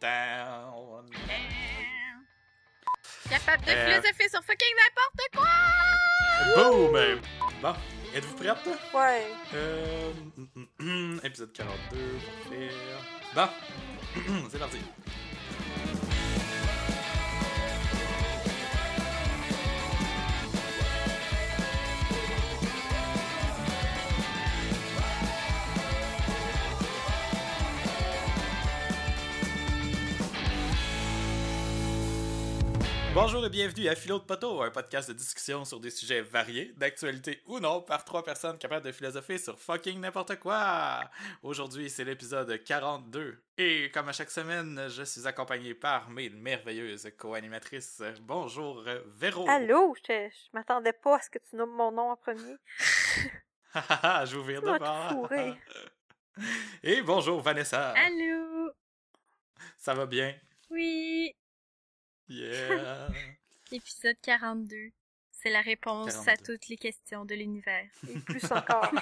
down. Capable de Euh. philosopher sur fucking n'importe quoi! Boom! Bon, êtes-vous prête? Ouais. Euh, épisode 42, parfait. Bon, c'est parti. Bonjour et bienvenue à Philo de Poteau, un podcast de discussion sur des sujets variés, d'actualité ou non, par trois personnes capables de philosopher sur fucking n'importe quoi. Aujourd'hui, c'est l'épisode 42. Et comme à chaque semaine, je suis accompagné par mes merveilleuses co-animatrices. Bonjour, Véro. Allô? Je, je m'attendais pas à ce que tu nommes mon nom en premier. je vous vire Tu m'as de bord. tout fourré. Et bonjour, Vanessa. Allô? Ça va bien? Oui! Yeah. Épisode 42. C'est la réponse 42. à toutes les questions de l'univers. Et plus encore.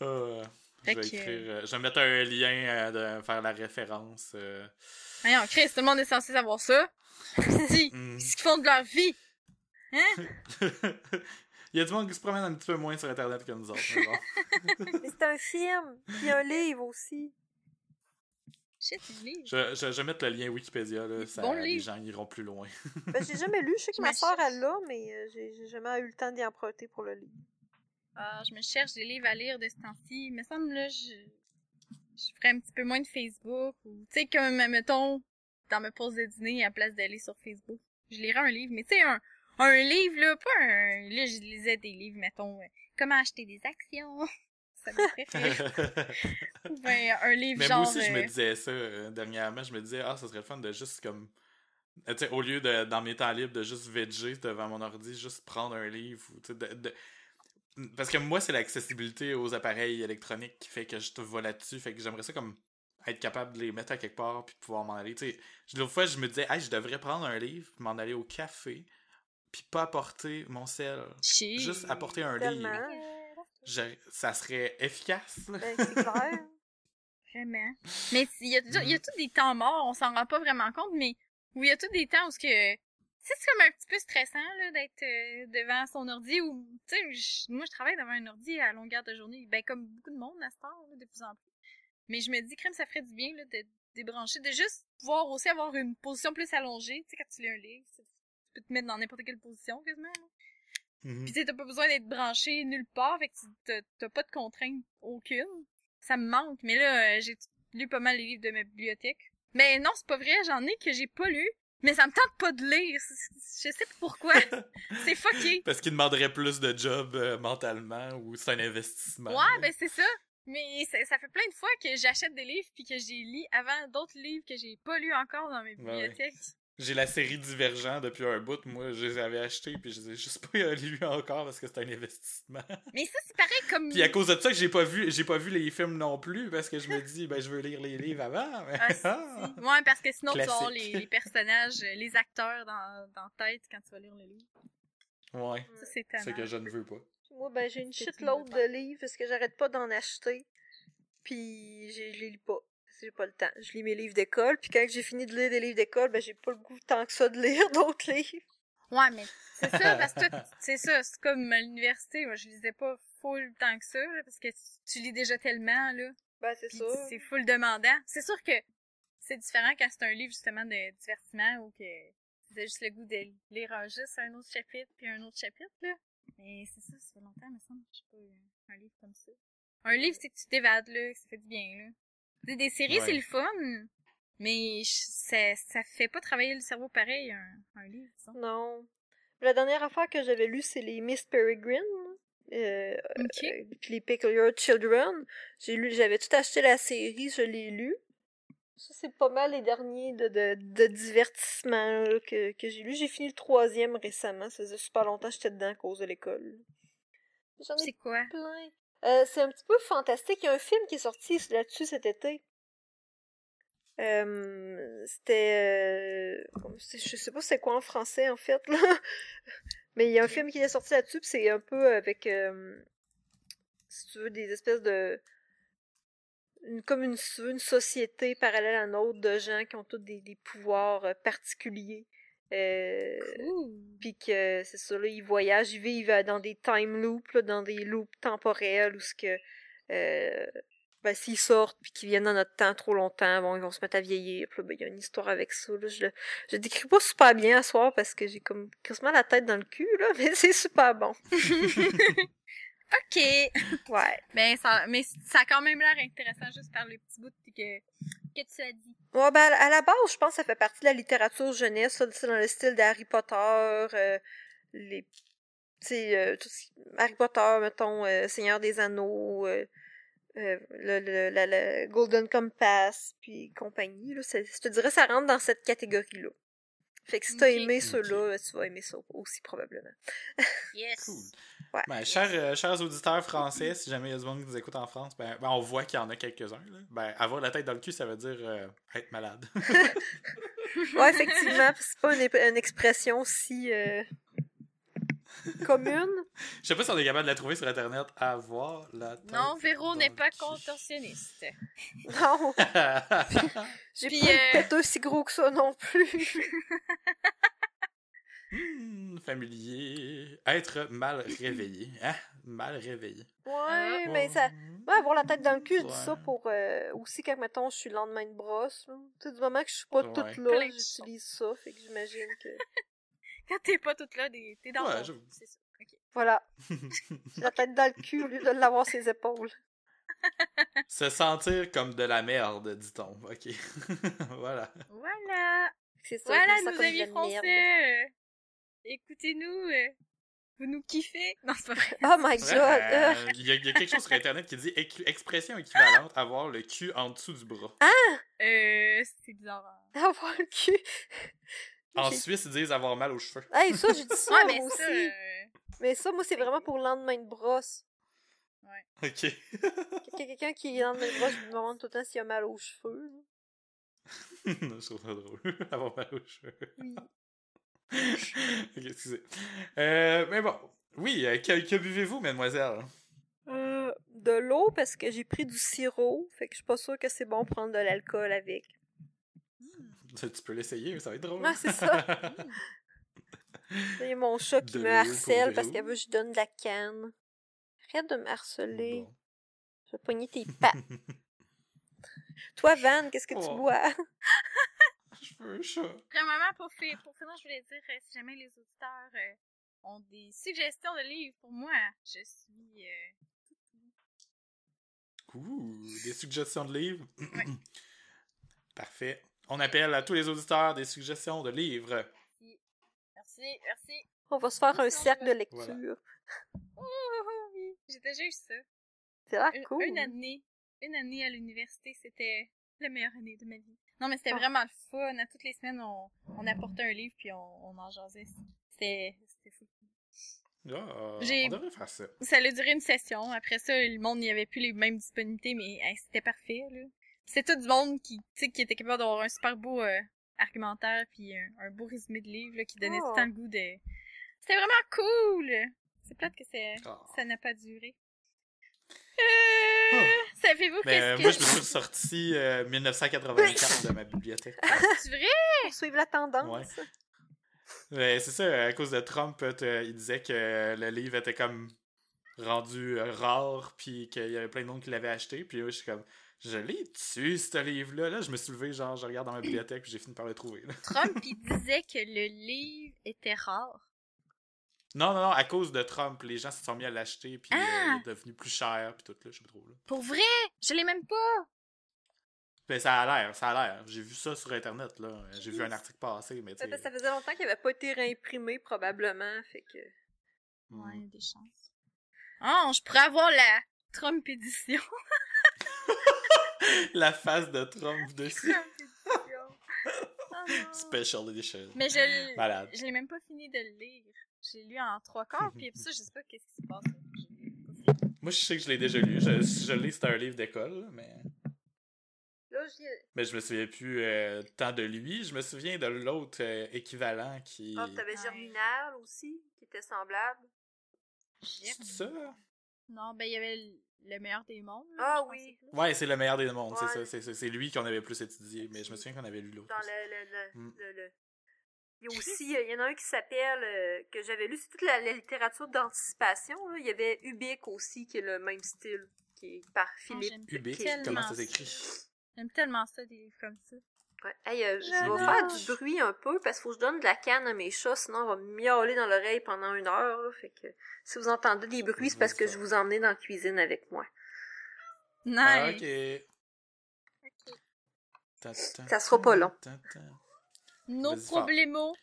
Euh, je vais écrire, euh, je vais mettre un lien euh, de faire la référence. euh. Voyons, Chris, tout le monde est censé savoir ça. si! Hmm. Qu'est-ce qu'ils font de leur vie? Hein? Il y a du monde qui se promène un petit peu moins sur Internet que nous autres. mais bon. Mais c'est un film. Puis un livre aussi. Shit, je je, vais mettre le lien Wikipédia, là, ça, bon, les gens iront plus loin. Ben, j'ai jamais lu. Je sais que Je ma soeur, elle l'a, mais euh, j'ai j'ai jamais eu le temps d'y emprunter pour le lire. Ah, je me cherche des livres à lire de ce temps-ci. Il me semble, là, je, je ferais un petit peu moins de Facebook. Ou, tu sais, comme, mettons, dans ma pause de dîner, à place d'aller sur Facebook, je lirais un livre. Mais tu sais, un, un livre, là, pas un... Là, je lisais des livres, mettons, euh, comment acheter des actions. Ben, un livre Mais genre... moi aussi, je me disais ça euh, dernièrement. Je me disais, ah, ça serait le fun de juste comme. euh, tu sais, au lieu de, dans mes temps libres, de juste veger devant mon ordi, juste prendre un livre. Ou, de, de- Parce que moi, c'est l'accessibilité aux appareils électroniques qui fait que je te vois là-dessus. Fait que j'aimerais ça comme être capable de les mettre à quelque part puis pouvoir m'en aller. Tu sais, l'autre fois, je me disais, hey, je devrais prendre un livre puis m'en aller au café puis pas apporter mon sel. Juste apporter un Tellement. livre. Je- ça serait efficace. Ben, c'est clair. Vraiment. Mais il y a, y a tous des temps morts, on s'en rend pas vraiment compte, mais où il y a tous des temps où ce que c'est comme un petit peu stressant là d'être euh, devant son ordi ou tu sais moi je travaille devant un ordi à longueur de journée ben comme beaucoup de monde à ce temps là, de plus en plus. Mais je me dis crème ça ferait du bien là de débrancher de juste pouvoir aussi avoir une position plus allongée, tu sais quand tu lis un livre, tu tu peux te mettre dans n'importe quelle position quasiment. là. Mhm. Puis tu t'as pas besoin d'être branché nulle part, fait que t'as- pas de contrainte aucune. Ça me manque, mais là, euh, j'ai lu pas mal les livres de ma bibliothèque. Mais non, c'est pas vrai, j'en ai que j'ai pas lu, mais ça me tente pas de lire. Je sais pas pourquoi. c'est fucké. Parce qu'il demanderait plus de job euh, mentalement ou c'est un investissement. Ouais, ben c'est ça. Mais ça, ça fait plein de fois que j'achète des livres puis que j'ai lu avant d'autres livres que j'ai pas lus encore dans mes bibliothèques. J'ai la série Divergent depuis un bout. Moi, je les avais achetés puis je les ai juste pas lus encore parce que c'est un investissement. Mais ça, c'est pareil comme... puis à cause de ça que j'ai pas vu, j'ai pas vu les films non plus parce que je me dis, ben je veux lire les livres avant. mais- Ah, si, Ah! si. Ouais, parce que sinon, tu vas les, les personnages, les acteurs dans, dans la tête quand tu vas lire le livre. Ouais, Ça, c'est c'est que je ne veux pas. Moi, ben, j'ai une shitload de livres parce que j'arrête pas d'en acheter. Puis, j'ai- je les lis pas. J'ai pas le temps. Je lis mes livres d'école. Puis, quand j'ai fini de lire des livres d'école, ben, j'ai pas le goût tant que ça de lire d'autres livres. Ouais, mais c'est ça, parce que c'est ça, c'est comme à l'université, moi, je lisais pas full tant que ça, là, parce que tu, lis déjà tellement, là, Ben, c'est ça. c'est full demandant. C'est sûr que c'est différent quand c'est un livre, justement, de divertissement, ou que t'as juste le goût de lire un, juste un autre chapitre, puis un autre chapitre, là. Mais c'est ça, ça fait longtemps, me semble, que j'ai pas eu un livre comme ça. Un livre, c'est que tu t'évades, là, que ça fait du bien, là. Des, des séries, Ouais. c'est le fun, mais je- ça, ça fait pas travailler le cerveau pareil, un, un livre, disons. Non. La dernière affaire que j'avais lue, c'est les Miss Peregrine. Euh, euh, puis les Peculiar Children. J'ai lu, j'avais tout acheté la série, je l'ai lu. Ça, c'est pas mal les derniers de, de, de divertissement là, que, que j'ai lu. J'ai fini le troisième récemment. Ça faisait super longtemps que j'étais dedans à cause de l'école. J'en ai C'est quoi? plein. Euh, c'est un petit peu fantastique. Il y a un film qui est sorti là-dessus cet été. Euh, c'était... euh, je sais pas c'est quoi en français, en fait, là. Mais il y a un film qui est sorti là-dessus, c'est un peu avec... si tu veux, des espèces de... une, comme une, une société parallèle à nôtre de gens qui ont tous des, des pouvoirs particuliers. Euh, puis que c'est ça, là, ils voyagent, ils vivent dans des time loops, là, dans des loops temporels où ce que euh, ben, s'ils sortent puis qu'ils viennent dans notre temps trop longtemps, bon, ils vont se mettre à vieillir. Puis ben, il y a une histoire avec ça. Là. Je, je décris pas super bien à soir parce que j'ai comme quasiment la tête dans le cul, là, mais c'est super bon. OK. Ouais. Ben, ça, mais ça a quand même l'air intéressant juste par le petit bout que, que tu as dit. Ouais, ben, à la base, je pense que ça fait partie de la littérature jeunesse, ça, c'est dans le style d'Harry Potter, euh, les, tu sais, euh, tout ce- Harry Potter, mettons, euh, Seigneur des Anneaux, euh, euh, le, le, la- le Golden Compass, puis compagnie, là, c'est- je te dirais, ça rentre dans cette catégorie-là. Fait que si t'as Ok. aimé Ok. ceux-là, tu vas aimer ça aussi, probablement. Yes. Cool. Ouais. Ben, chers, euh, chers auditeurs français, si jamais il y a du monde qui nous écoute en France, ben, ben, on voit qu'il y en a quelques-uns. là. Ben, avoir la tête dans le cul, ça veut dire euh, être malade. Ouais, effectivement, c'est pas une, une expression si euh, commune. Je sais pas si on est capable de la trouver sur Internet. Avoir la tête. Non, Véro dans n'est le pas cul. contorsionniste. Non, j'ai Puis, pas euh, une péteux si gros que ça non plus. Hmm, familier. Être mal réveillé. Hein? Mal réveillé. Ouais, Ah. mais ça. Ouais, avoir la tête dans le cul, je dis ça pour euh, aussi quand, mettons, je suis le lendemain de brosse. Tu sais, du moment que je suis pas Ouais. toute là, j'utilise ça, fait que j'imagine que. Quand t'es pas toute là, t'es dans Ouais, j'avoue. C'est ça. Ok. Voilà, la tête dans le cul au lieu de l'avoir ses épaules. Se sentir comme de la merde, dit-on. Ok. voilà. Voilà. C'est ça, Voilà, nos amis français. Écoutez-nous. euh, vous nous kiffez. Non, c'est pas vrai. Oh my god! Euh, euh, Il y, a- il y a quelque chose sur Internet qui dit expression équivalente avoir le cul en dessous du bras. Euh, c'est bizarre. hein. avoir le cul. En Suisse, ils disent avoir mal aux cheveux. Hey, ça, j'ai dit ça, Ouais, mais moi ça. aussi. euh, Mais ça, moi, c'est vraiment pour le lendemain de brosse. Ok. Y a quelqu'un qui est le lendemain de brosse, je me demande tout le temps s'il a mal aux cheveux. là. je trouve ça drôle. avoir mal aux cheveux. Oui. ok, excusez. Euh, mais bon. Oui, euh, que, que buvez-vous, mademoiselle? Euh, de l'eau parce que j'ai pris du sirop, fait que je suis pas sûre que c'est bon prendre de l'alcool avec. Tu tu peux l'essayer, ça va être drôle. Ouais, c'est ça. Il y a mon chat qui De me harcèle parce qu'elle veut que je donne de la canne. Arrête de me harceler. Bon. Je vais pogner tes pattes. Toi, Van, qu'est-ce que tu Oh. bois? Un chat. Premièrement, pour, fi- pour finir, je voulais dire, euh, si jamais les auditeurs euh, ont des suggestions de livres pour moi, je suis... euh, Ouh, des suggestions de livres? Ouais. Parfait. On appelle à tous les auditeurs des suggestions de livres. Merci, merci. On va se faire un cercle de Voilà. lecture. Oh, oui, j'ai déjà eu ça. C'est là cool. une année, une année à l'université, c'était la meilleure année de ma vie. Non, mais c'était Ah. vraiment le fun. À toutes les semaines, on, on apportait un livre puis on, on en jasait. C'était c'était fou. J'ai- on devrait faire ça. Ça a duré une session. Après ça, le monde n'y avait plus les mêmes disponibilités, mais hey, c'était parfait. là. C'était tout du monde qui, tu sais, qui était capable d'avoir un super beau euh, argumentaire puis un, un beau résumé de livre là, qui donnait tout Oh. le temps le goût de. C'était vraiment cool. C'est plate que c'est- Ah. ça n'a pas duré. Euh. Savez-vous Mais qu'est-ce que moi, je me suis ressorti euh, 1984 de ma bibliothèque. c'est vrai? Pour suivre la tendance. Ouais, c'est ça, à cause de Trump, euh, il disait que le livre était comme rendu euh, rare, puis qu'il y avait plein de monde qui l'avaient acheté, puis là, je suis comme, je l'ai dessus, ce livre-là. Là, je me suis levé, genre, je regarde dans ma bibliothèque, puis j'ai fini par le trouver. là. Trump, il disait que le livre était rare. Non, non, non, à cause de Trump, les gens se sont mis à l'acheter, puis euh, Ah! il est devenu plus cher, puis tout, là, je sais pas trop, là. Pour vrai? Je l'ai même pas. Mais ça a l'air, ça a l'air. J'ai vu ça sur Internet, là. J'ai vu un article passer, mais tu Ça, sais... ça faisait longtemps qu'il avait pas été réimprimé, probablement. Fait que. hmm. Ouais, des chances. Oh, je pourrais avoir la Trump édition. La face de Trump dessus. Trump édition. Oh. Special edition. Mais je l- Malade. je l'ai même pas fini de le lire. J'ai lu en trois quarts, puis après ça, je sais pas qu'est-ce qui se passe. Moi, je sais que je l'ai déjà lu. Je, je l'ai, c'était un livre d'école, mais... Là, j'y- Mais je me souviens plus euh, tant de lui. Je me souviens de l'autre euh, équivalent qui... Ah, t'avais Ouais. Germinal aussi, qui était semblable. C'est ça? Non, ben il y avait le, le meilleur des mondes. là, Ah je oui. Ouais, c'est le meilleur des mondes, c'est Ouais. ça. c'est- C'est c'est lui qu'on avait plus étudié, mais je me souviens qu'on avait lu l'autre. Dans aussi. le, le, le, Mm. le- le- Il y a aussi, il y en a un qui s'appelle, euh, que j'avais lu, c'est toute la, la littérature d'anticipation. là. Il y avait Ubik aussi, qui est le même style, qui est par Philippe. j'aime Ubik, tellement comment ça s'écrit? J'aime tellement ça, des livres comme ça. Ouais. Hey, euh, je Je vais faire du bruit un peu parce qu'il faut que je donne de la canne à mes chats, sinon on va me miauler dans l'oreille pendant une heure. là. Fait que si vous entendez des bruits, c'est parce que je vous emmenais dans la cuisine avec moi. Nice! Ah, ok. Ok. Ta- ta- Ça sera pas long. Fort. problemos.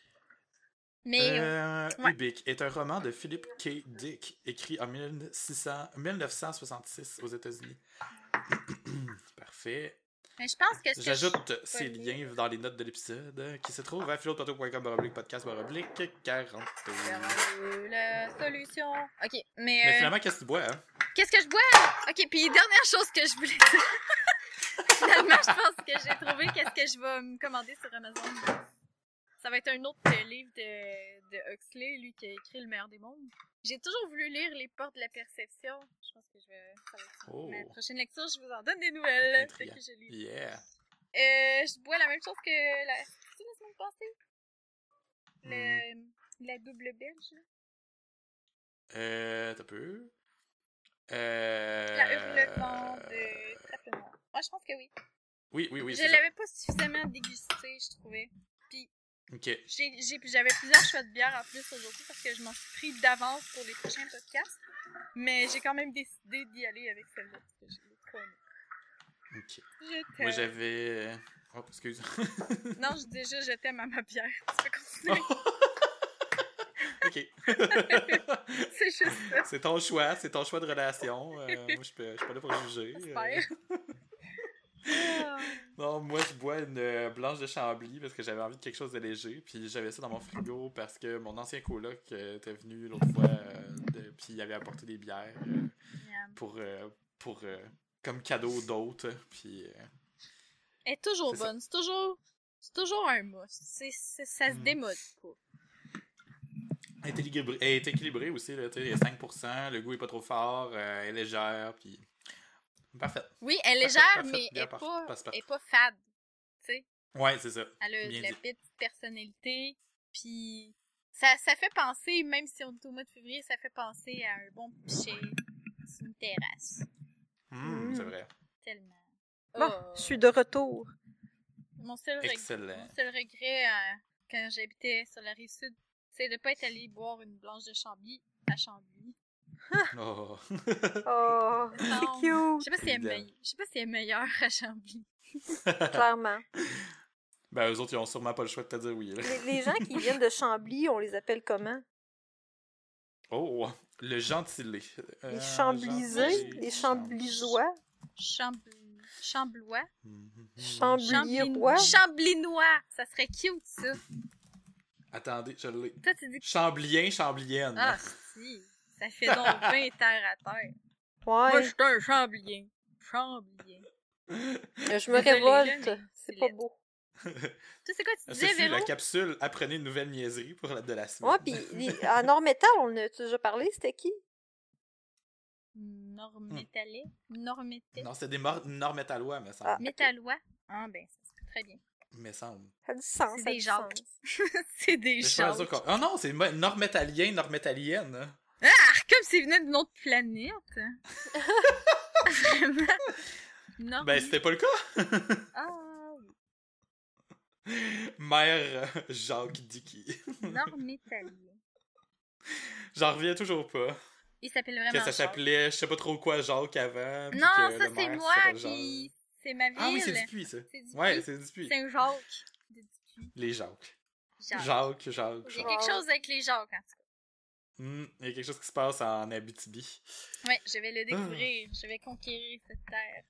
Mais euh, Euh, ouais. Ubik est un roman de Philip K. Dick, écrit en 1600 1966 aux États-Unis. Parfait. mais je pense que J'ajoute ces liens dans les notes de l'épisode euh, qui se trouvent à baroblique podcast baroblique 40. Euh, La solution. Ok, mais, Mais euh, finalement, qu'est-ce que tu bois, hein? qu'est-ce que je bois? Ok, puis dernière chose que je voulais dire. Finalement, je pense que j'ai trouvé qu'est-ce que je vais me commander sur Amazon. Ça va être un autre euh, livre de, de Huxley, lui qui a écrit Le meilleur des mondes. J'ai toujours voulu lire Les portes de la perception. Je pense que je vais. Ça va être Oh. ma prochaine lecture, je vous en donne des nouvelles. Intriguant. que je lis. Yeah. Euh, je bois la même chose que la, c'est-tu la semaine passée? Le, La double belge. Euh, t'as peu. Euh. La hurlement de. Moi, je pense que oui. Oui, oui, oui. je c'est l'avais pas suffisamment dégusté, je trouvais. Ok. J'ai- j'ai- J'avais plusieurs choix de bière en plus aujourd'hui parce que je m'en suis pris d'avance pour les prochains podcasts. Mais j'ai quand même décidé d'y aller avec celle-là parce que je l'ai trop aimée. Ok. Je Moi, j'avais. Oh, excuse. Non, je dis juste je t'aime à ma bière. Tu peux continuer. ok. C'est juste ça. c'est ton choix, c'est ton choix de relation. Euh, moi, je suis pas je suis pas là pour juger. Non, moi, je bois une euh, blanche de Chambly parce que j'avais envie de quelque chose de léger. Puis j'avais ça dans mon frigo parce que mon ancien coloc euh, était venu l'autre fois. euh, de- puis il avait apporté des bières euh, pour. euh, pour comme cadeau d'autres. Puis. Elle est toujours bonne. C'est toujours, c'est toujours un must. C'est, ça se Mm. démode pas. Elle est équilibrée, elle est équilibrée aussi, là, tu sais, il y a 5%, le goût est pas trop fort, elle est légère, puis... Parfait. Oui, elle est légère, parfait, mais elle bien est parfait, pas, pas fade. Tu sais, Ouais, c'est ça. elle a de la petite personnalité. Puis ça, ça fait penser, même si on est au mois de février, ça fait penser à un bon pichet sur une terrasse. Hum. C'est vrai. Tellement. Bon, Oh. je suis de retour. Mon seul, reg- Excellent. mon seul regret euh, quand j'habitais sur la rive sud, c'est de pas être allé boire une blanche de Chambly à Chambly. Oh. Oh, c'est Je cute, sais pas si elle est, je sais pas si elle est meilleure à Chambly. clairement. ben, eux autres, ils ont sûrement pas le choix de te dire oui, là. Les, les gens qui viennent de Chambly, on les appelle comment? Oh, le gentilé. Euh, Les Chamblisés? gentilé, Les Chamblisois? Chambl... Chamblois? Mhm. Chamblirois? Chamblinois! Ça serait cute, ça. Attendez, je l'ai. Toi, tu dis que... Chamblien, chamblienne. Ah, si! Ça fait donc bien terre à terre. Moi, Ouais, je suis un chamblien. Chamblien. je me révolte. C'est pas beau. Toi, c'est quoi tu disais, Véro? la capsule Apprenez une nouvelle niaiserie pour la de la semaine. Ouais, pis les- en on en a déjà parlé, c'était qui? Normétalais? Normétais? Non, c'était des mor- nord métallois, me semble. Ah. Métallois? Ah, ben, ça se peut très bien. Me semble. Ça a du sens. C'est des sens. c'est des qu'on- Oh non, c'est nord-métallien, nord-métallienne. hein. Ah, comme s'il venait d'une autre planète. Vraiment. Norm... Ben, c'était pas le cas. Ah. Mère Jacques Dicky. Normétalien. J'en reviens toujours pas. Il s'appelle vraiment Que ça s'appelait, je sais pas trop quoi, Jacques avant. puis Non, que ça c'est moi. Jacques. C'est ma ville. Ah oui, c'est Dupuis, ça. C'est. Ouais, c'est Dupuis. C'est un Jacques. De Dupuis. Les Jacques. Jacques. Jacques, Jacques, Il y a quelque chose avec les Jacques, en tout cas. Hmm, il y a quelque chose qui se passe en Abitibi. Ouais, je vais le découvrir. Ah. Je vais conquérir cette terre.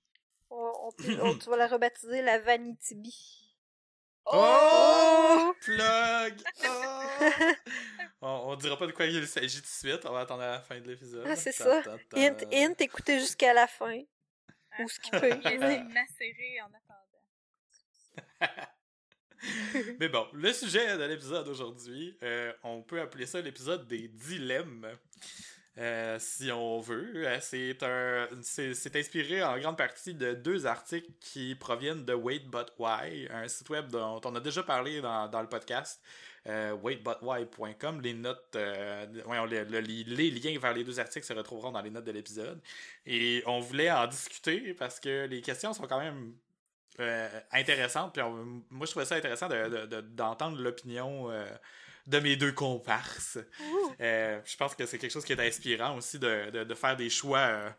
On, on peut- on- tu vas la rebaptiser la Vanitibi. Oh! Plug! Oh! on, on dira pas de quoi il s'agit tout de suite, on va attendre à la fin de l'épisode. Ah, c'est ça. ta, ta. Hint, hint, écoutez jusqu'à la fin. Ah, Ou ce qui peut. va laisser macérer en attendant. Mais bon, le sujet de l'épisode aujourd'hui, euh, on peut appeler ça l'épisode des dilemmes. euh, si on veut. Euh, c'est un, c'est inspiré en grande partie de deux articles qui proviennent de Wait But Why, un site web dont on a déjà parlé dans, dans le podcast. Euh, waitbutwhy.com. Les notes, euh, les, liens vers les deux articles se retrouveront dans les notes de l'épisode. Et on voulait en discuter parce que les questions sont quand même intéressantes. Puis moi, je trouvais ça intéressant d'entendre de, l'opinion de mes deux comparses. Euh, je pense que c'est quelque chose qui est inspirant aussi de, de, de faire des choix euh,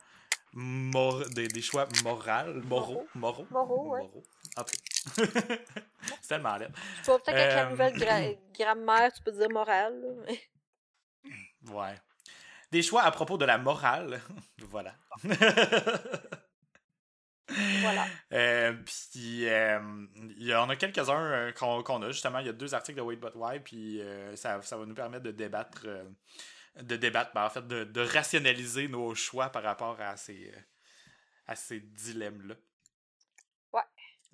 des, des, choix moraux, moraux, moraux, moraux, ouais. En tout c'est tellement laid. Tu vois, peut-être qu'avec la nouvelle grammaire, tu peux dire morale. Mais... Ouais. Des choix à propos de la morale. voilà. Voilà. Euh, puis euh, il y en a quelques-uns euh, qu'on a justement. Il y a deux articles de Wait But Why, puis ça, ça, va nous permettre de débattre, de débattre, ben, en fait, de, de, rationaliser nos choix par rapport à ces, à ces dilemmes-là. Ouais.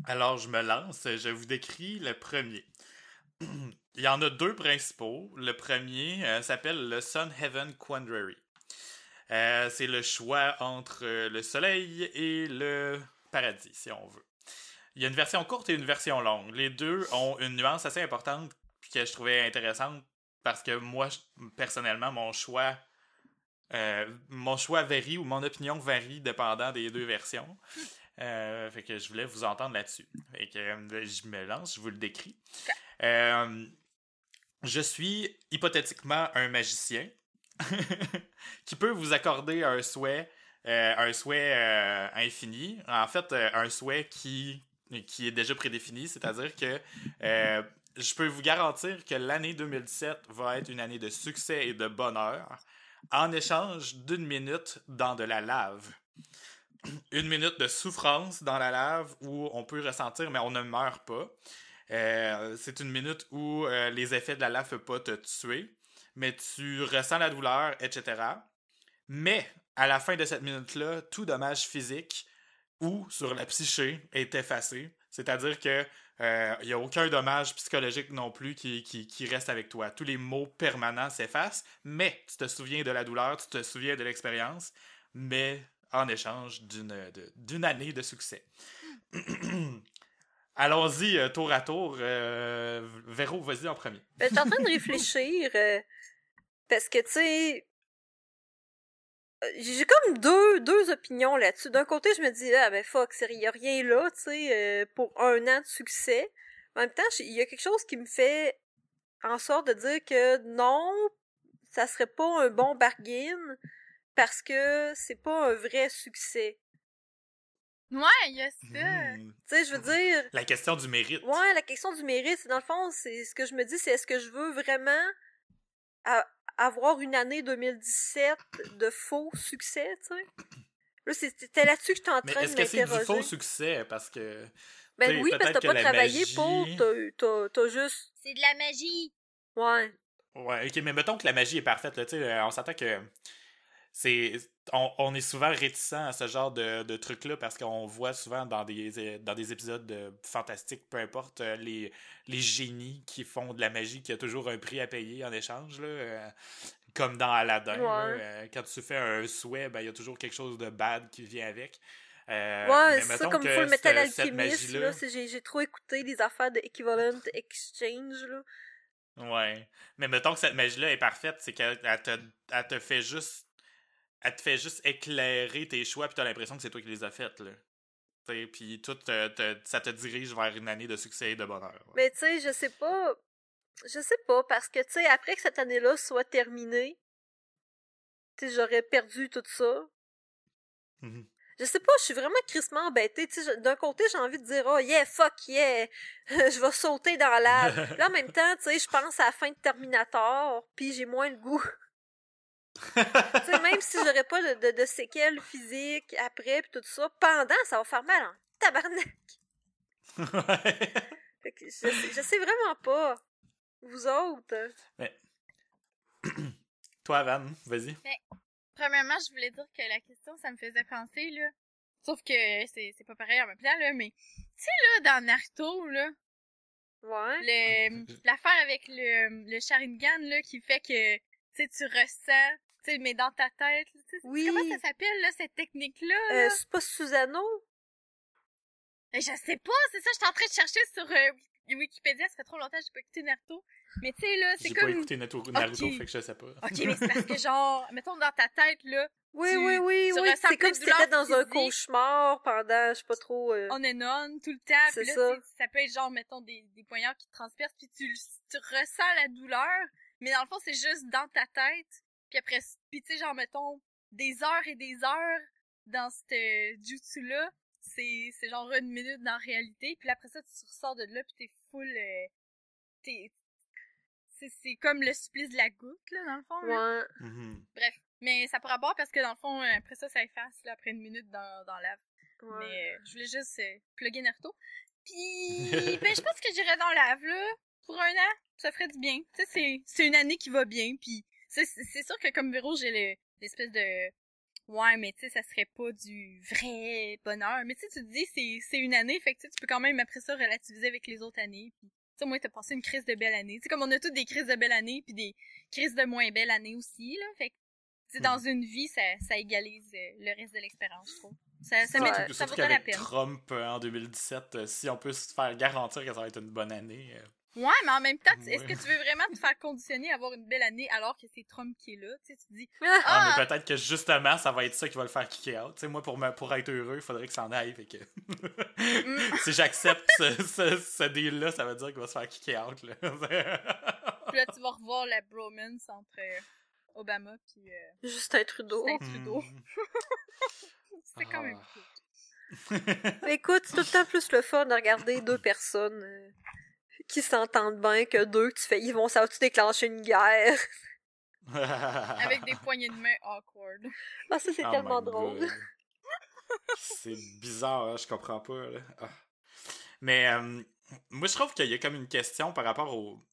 Alors je me lance, je vous décris le premier. il y en a deux principaux. Le premier s'appelle le Sun Heaven Quandary. Euh, c'est le choix entre euh, le soleil et le paradis, si on veut. Il y a une version courte et une version longue. Les deux ont une nuance assez importante que je trouvais intéressante parce que moi, personnellement, mon choix, euh, mon choix varie ou mon opinion varie dépendant des deux versions. fait que je voulais vous entendre là-dessus. Fait que je me lance, je vous le décris. je suis hypothétiquement un magicien qui peut vous accorder un souhait, euh, un souhait euh, infini. En fait, euh, un souhait qui, qui est déjà prédéfini, c'est-à-dire que je peux vous garantir que l'année 2017 va être une année de succès et de bonheur en échange d'une minute dans de la lave. Une minute de souffrance dans la lave où on peut ressentir, mais on ne meurt pas. c'est une minute où les effets de la lave ne peuvent pas te tuer mais tu ressens la douleur, etc. Mais à la fin de cette minute-là, tout dommage physique ou sur la psyché est effacé. C'est-à-dire que il euh, n'y a aucun dommage psychologique non plus qui, qui, reste avec toi. Tous les mots permanents s'effacent, mais tu te souviens de la douleur, tu te souviens de l'expérience, mais en échange d'une année de succès. Allons-y, euh, tour à tour. Euh, Véro, vas-y en premier. Ben, je suis en train de réfléchir. Parce que, tu sais, euh, j'ai comme deux, deux opinions là-dessus. D'un côté, je me dis, ah ben fuck, il y a rien là, tu sais, euh, pour un an de succès. En même temps, il y a quelque chose qui me fait en sorte de dire que non, ça serait pas un bon bargain parce que c'est pas un vrai succès. Ouais, il y a ça. Hmm. Tu sais, je veux dire. La question du mérite. Ouais, la question du mérite, c'est dans le fond, c'est ce que je me dis, c'est est-ce que je veux vraiment avoir une année 2017 de faux succès, tu sais? Là, c'était là-dessus que j'étais en train de m'interroger. Est-ce que c'est du faux succès? Parce que... Ben oui, parce que t'as pas travaillé pour, t'as juste... C'est de la magie! Ouais. Ouais, ok, mais mettons que la magie est parfaite, là, tu sais, on s'entend que c'est on, est souvent réticent à ce genre de, de truc-là parce qu'on voit souvent dans des, dans des épisodes fantastiques, peu importe, euh, les, les génies qui font de la magie, qui a toujours un prix à payer en échange, là, euh, comme dans Aladdin. Euh, quand tu fais un souhait, ben, il y a toujours quelque chose de bad qui vient avec. ouais, c'est ça, comme Full Metal Alchemist, là, j'ai trop écouté les affaires de Equivalent Exchange, là. Ouais. Mais mettons que cette magie-là est parfaite, c'est qu'elle te, elle te fait juste elle te fait juste éclairer tes choix, puis t'as l'impression que c'est toi qui les as faites, là. Puis tout, ça te dirige vers une année de succès et de bonheur. Mais tu sais, je sais pas. Je sais pas, parce que tu sais, après que cette année-là soit terminée, tu sais, j'aurais perdu tout ça. Mm-hmm. Je sais pas, je suis vraiment crissement embêtée. D'un côté, j'ai envie de dire, oh yeah, fuck yeah, je vais sauter dans l'âge. Là, en même temps, tu sais, je pense à la fin de Terminator, puis j'ai moins le goût même si j'aurais pas de, de, séquelles physiques après puis tout ça, pendant, ça va faire mal en tabarnak. je, sais, vraiment pas. Vous autres? Mais... Toi, Van, vas-y. premièrement, je voulais dire que la question, ça me faisait penser, là. Sauf que c'est, c'est pas pareil en même temps, là, mais tu sais, là, dans Naruto, là. Ouais. l'affaire avec le, le Sharingan, là, qui fait que, tu sais, tu ressens sais, mais dans ta tête, tu sais, Oui. comment ça s'appelle, là, cette technique-là? Euh, c'est pas Susano? Je sais pas, c'est ça, j'étais en train de chercher sur euh, Wikipédia, ça fait trop longtemps que j'ai pas écouté Naruto. Mais tu sais, là, c'est J'ai comme... pas écouté Naruto, Naruto fait que je sais pas. Ok, mais c'est parce que genre, mettons dans ta tête, là, Oui, Tu- oui, oui, tu oui. C'est comme si t'étais dans un cauchemar pendant, je sais pas trop... euh, on and on tout le temps. C'est Puis là, ça. ça peut être genre, mettons, des, des poignards qui te transpercent, puis tu ressens la douleur, mais dans le fond, c'est juste dans ta tête. Puis après, puis tu sais, genre, mettons, des heures et des heures dans ce jutsu-là, c'est c'est genre une minute dans la réalité. Puis après ça, tu ressors de là, puis t'es full... euh, t'es... C'est c'est comme le supplice de la goutte, là, dans le fond. Ouais. Mhm. Bref. Mais ça pourra boire parce que dans le fond, euh, après ça, ça efface, là, après une minute dans, dans la ouais. mais euh, je voulais juste euh, plugger Naruto. Puis, ben, je pense que j'irais dans lave, là, pour un an. Ça ferait du bien. Tu sais, c'est, c'est une année qui va bien. Puis, c'est, sûr que comme Véro, j'ai le- l'espèce de... Ouais, mais tu sais, ça serait pas du vrai bonheur. Mais tu sais, tu te dis, c'est, c'est une année. Fait que tu peux quand même, après ça, relativiser avec les autres années. Puis, tu sais, moi, t'as passé une crise de belle année. Tu sais, comme on a toutes des crises de belle année, puis des crises de moins belle année aussi, là. Fait que, tu sais, dans une vie, ça, ça égalise euh, le reste de l'expérience, je trouve. Ça, ça, met- ça vaudrait la peine. Trump euh, en 2017, euh, si on peut se faire garantir que ça va être une bonne année. Ouais, mais en même temps, est-ce que tu veux vraiment te faire conditionner à avoir une belle année alors que c'est Trump qui est là? Tu sais, tu te dis, Ah, Ah! mais peut-être que justement, ça va être ça qui va le faire kicker out. Tu sais, moi, pour, me, pour être heureux, il faudrait que ça en aille. Fait que... Mm. si j'accepte ce, ce, ce deal-là, ça veut dire qu'il va se faire kicker out. Là. puis là, tu vas revoir la bromance entre euh, Obama puis euh, Justin Trudeau. Justin Trudeau. Hmm. C'est quand même Ah. cool. Écoute, c'est tout le temps plus le fun de regarder deux personnes euh, qui s'entendent bien que deux que tu fais, ils vont ça tu déclencher une guerre. Avec des poignées de main awkward. Ah, ça, c'est Oh tellement drôle. C'est bizarre, hein, je comprends pas. là. Ah. Mais euh, moi, je trouve qu'il y a comme une question par rapport au-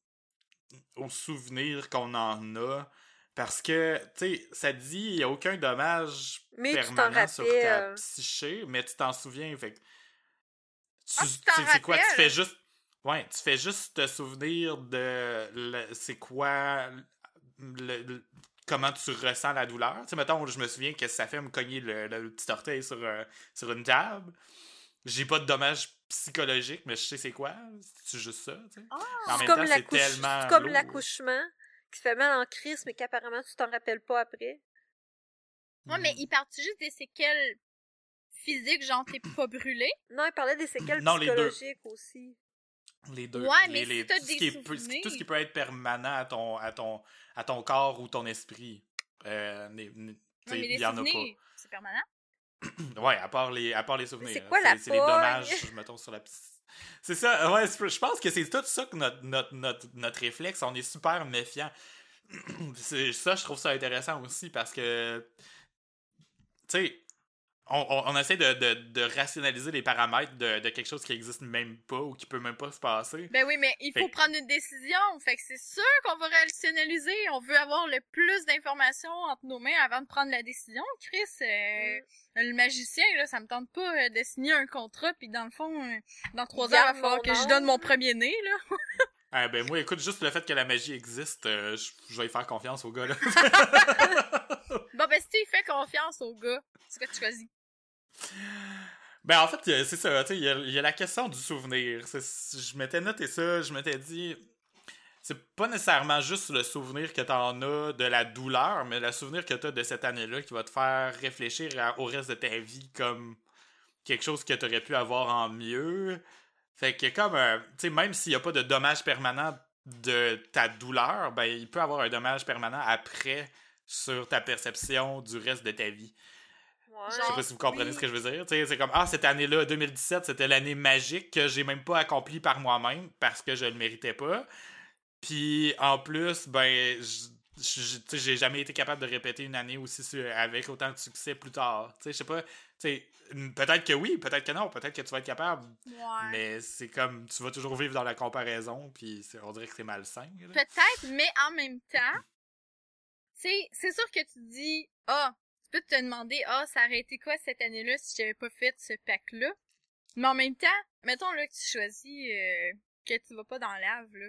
aux souvenirs qu'on en a. Parce que, tu sais, ça dit il n'y a aucun dommage Mais tu t'en permanent sur ta psyché, mais tu t'en souviens. Fait que tu, Ah, tu c'est quoi? Tu fais juste. Ouais, tu fais juste te souvenir de c'est quoi le- le- comment tu ressens la douleur. Tu sais, mettons, je me souviens que ça fait me cogner le, le petit orteil sur, euh, sur une table. J'ai pas de dommages psychologiques, mais je sais c'est quoi. C'est juste ça, tu sais. Ah! En C'est même comme temps, c'est l'accouche- tellement c'est comme lourd. l'accouchement qui fait mal en crise, mais qu'apparemment tu t'en rappelles pas après. Ouais, mais il parle-tu juste des séquelles physiques, genre t'es pas brûlé? Non, il parlait des séquelles Non, les deux. psychologiques aussi. Les deux. Ouais, Les- mais les- si t'as tout, ce qui est, peu- souvenirs- tout ce qui peut être permanent à ton, à ton, à ton corps ou ton esprit. Euh, il y en a souvenirs, c'est permanent? pas. Ouais, à part les, à part les souvenirs. c'est quoi la C'est les dommages, mettons, sur la C'est ça, ouais, je pense que c'est tout ça que notre, notre, notre, notre réflexe, on est super méfiant. C'est- ça, je trouve ça intéressant aussi parce que, tu sais, on, on, on essaie de, de, de rationaliser les paramètres de, de quelque chose qui existe même pas ou qui peut même pas se passer. Ben oui, mais il faut Fait- prendre une décision. Fait que c'est sûr qu'on va rationaliser. On veut avoir le plus d'informations entre nos mains avant de prendre la décision. Chris, euh, le magicien, là, ça me tente pas euh, de signer un contrat puis dans le fond, euh, dans trois heures, il va falloir que je donne mon premier né, là. Ah ben moi, écoute, juste le fait que la magie existe, euh, je, vais y faire confiance au gars, là. Bon, ben si tu fais confiance au gars, c'est ce que tu choisis? Ben en fait, euh, c'est ça, tu sais, il y, a- la question du souvenir. Je m'étais noté ça, je m'étais dit... C'est pas nécessairement juste le souvenir que t'en as de la douleur, mais le souvenir que t'as de cette année-là qui va te faire réfléchir au reste de ta vie comme quelque chose que t'aurais pu avoir en mieux. Fait que comme, un- tu sais, même s'il n'y a pas de dommage permanent de ta douleur, ben il peut avoir un dommage permanent après sur ta perception du reste de ta vie. Ouais. Je sais pas si vous comprenez oui. ce que je veux dire. C'est comme, ah, cette année-là, 2017, c'était l'année magique que j'ai même pas accomplie par moi-même parce que je le méritais pas. Puis en plus, ben, j'ai jamais été capable de répéter une année aussi avec autant de succès plus tard. Je sais pas, peut-être que oui, peut-être que non, peut-être que tu vas être capable, Ouais. mais c'est comme, tu vas toujours vivre dans la comparaison, puis on dirait que c'est malsain. Peut-être, mais en même temps, c'est sûr que tu dis, ah, peux te demander, ah, ça aurait été quoi cette année-là si j'avais pas fait ce pack-là? Mais en même temps, mettons là que tu choisis euh, que tu vas pas dans la lave, là.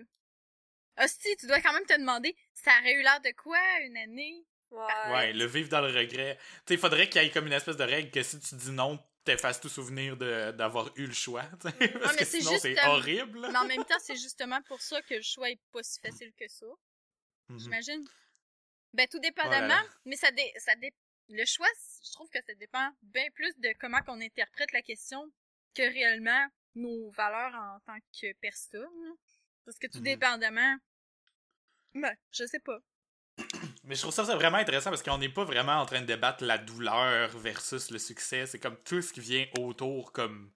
Hostie, tu dois quand même te demander, ça aurait eu l'air de quoi une année? Ouais. Ouais, le vivre dans le regret. Tu sais, il faudrait qu'il y ait comme une espèce de règle que si tu dis non, t'effaces tout souvenir de- d'avoir eu le choix. Parce mais que c'est sinon, juste, c'est euh, horrible. Mais en même temps, c'est justement pour ça que le choix est pas si facile que ça, Mhm. j'imagine. Ben, tout dépendamment, Voilà. mais ça dé... ça dé... le choix, je trouve que ça dépend bien plus de comment qu'on interprète la question que réellement nos valeurs en tant que personne. Parce que tout Mhm. dépendamment, ben, je sais pas. Mais je trouve ça, ça vraiment intéressant parce qu'on n'est pas vraiment en train de débattre la douleur versus le succès. C'est comme tout ce qui vient autour comme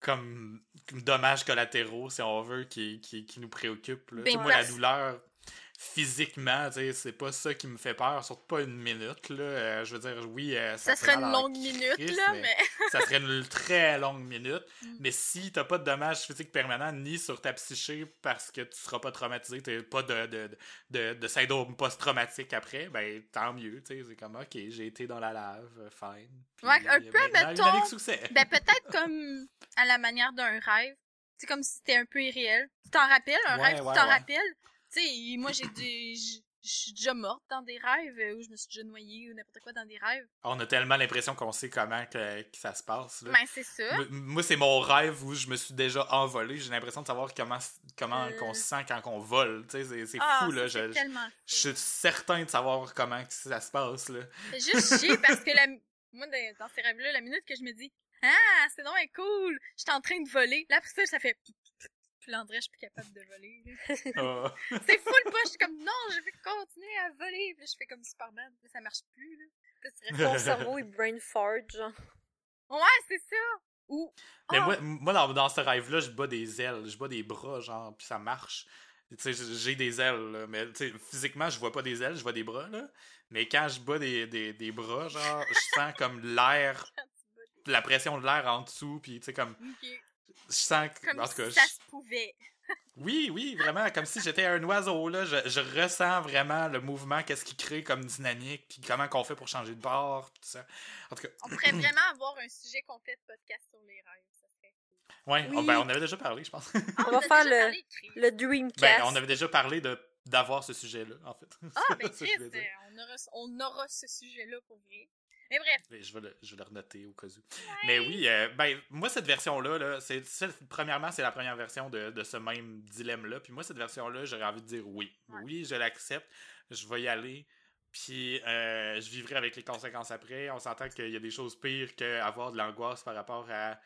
comme dommages collatéraux, si on veut, qui, qui, qui nous préoccupent. là. Ben, moi, la douleur, physiquement, c'est pas ça qui me fait peur, surtout pas une minute. Là. Euh, je veux dire, oui, euh, Ça, serait une longue minute, là, mais- mais... ça serait une très longue minute. Mm. Mais si t'as pas de dommages physiques permanents ni sur ta psyché parce que tu seras pas traumatisé, t'as pas de, de, de, de syndrome post-traumatique après, ben tant mieux. tu sais, C'est comme, ok, j'ai été dans la lave, fine. Puis, Ouais, un peu, mettons, succès. Ben, peut-être comme à la manière d'un rêve. C'est comme si c'était un peu irréel. Tu t'en rappelles, un Ouais, rêve, ouais, tu t'en ouais. rappelles? Tu sais, moi, j'ai du... j- Je suis déjà morte dans des rêves, euh, ou je me suis déjà noyée, ou n'importe quoi dans des rêves. On a tellement l'impression qu'on sait comment que, que ça se passe. là. Ben, c'est ça. M- Moi, c'est mon rêve où je me suis déjà envolé. J'ai l'impression de savoir comment, comment Euh. qu'on se sent quand on vole. tu sais, C'est c'est Ah, fou, là. Je, tellement je suis certain de savoir comment que ça se passe, là. Juste chier parce que la... moi, dans ces rêves-là, la minute que je me dis Ah, c'est donc cool, j'étais en train de voler. Là, après ça, ça fait. Puis l'André, je suis plus capable de voler. Ah. C'est full pas, je suis comme non, je vais continuer à voler. Puis là, je fais comme Superman, puis ça marche plus. Là. Puis. Ton cerveau, il brain fart, genre. Ouais, c'est ça. Ou. Mais Ah, moi, moi dans, dans ce rêve-là, je bats des ailes, je bats des bras, genre, puis ça marche. Tu sais, j'ai- des ailes, là, mais tu sais, physiquement, je vois pas des ailes, je vois des bras, là. Mais quand je bats des, des, des bras, genre, je sens comme l'air, la pression de l'air en dessous, puis tu sais, comme, Ok. Je sens que, Comme en tout cas, si ça je- se pouvait. oui, oui, vraiment, comme si j'étais un oiseau, là. Je, je ressens vraiment le mouvement, qu'est-ce qui crée comme dynamique, puis comment qu'on fait pour changer de bord, tout ça. En tout cas, On pourrait vraiment avoir un sujet complet de podcast sur les rêves. Ça serait cool. ouais, Oui. on, ben, on avait déjà parlé, je pense. Ah, On va a faire le-. Le Dreamcast. Ben, on avait déjà parlé de d'avoir ce sujet-là, en fait. Ah, ben Chris, euh, on aura, on aura ce sujet-là pour vrai. Mais bref, je vais le, je vais le renoter au cas où. Mais oui, euh, ben, moi, cette version-là, là, c'est, c'est- premièrement, c'est la première version de, de ce même dilemme-là. Puis moi, cette version-là, j'aurais envie de dire oui. Ouais. Oui, je l'accepte. Je vais y aller. Puis euh, je vivrai avec les conséquences après. On s'entend qu'il y a des choses pires qu'avoir de l'angoisse par rapport à.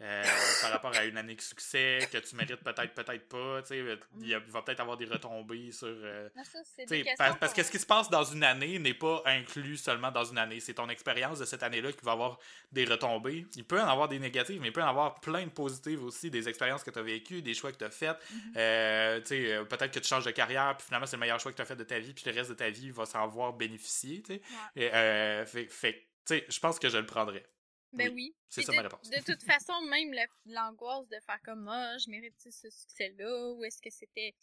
Euh, par rapport à une année de succès que tu mérites peut-être, peut-être pas. sais, Il y a- il va peut-être avoir des retombées sur. euh, ça, des questions. parce, que ce qui se passe dans une année n'est pas inclus seulement dans une année. C'est ton expérience de cette année-là qui va avoir des retombées. Il peut en avoir des négatives, mais il peut en avoir plein de positives aussi, des expériences que tu as vécues, des choix que tu as faits. Euh, euh, Peut-être que tu changes de carrière, puis finalement, c'est le meilleur choix que tu as fait de ta vie, puis le reste de ta vie va s'en voir bénéficier. Ouais. Et, euh, fait, fait je pense que je le prendrais. Ben oui, oui. c'est ça de, ma réponse. De toute façon, même la- l'angoisse de faire comme ah, je mérite ce succès-là, ou est-ce que c'était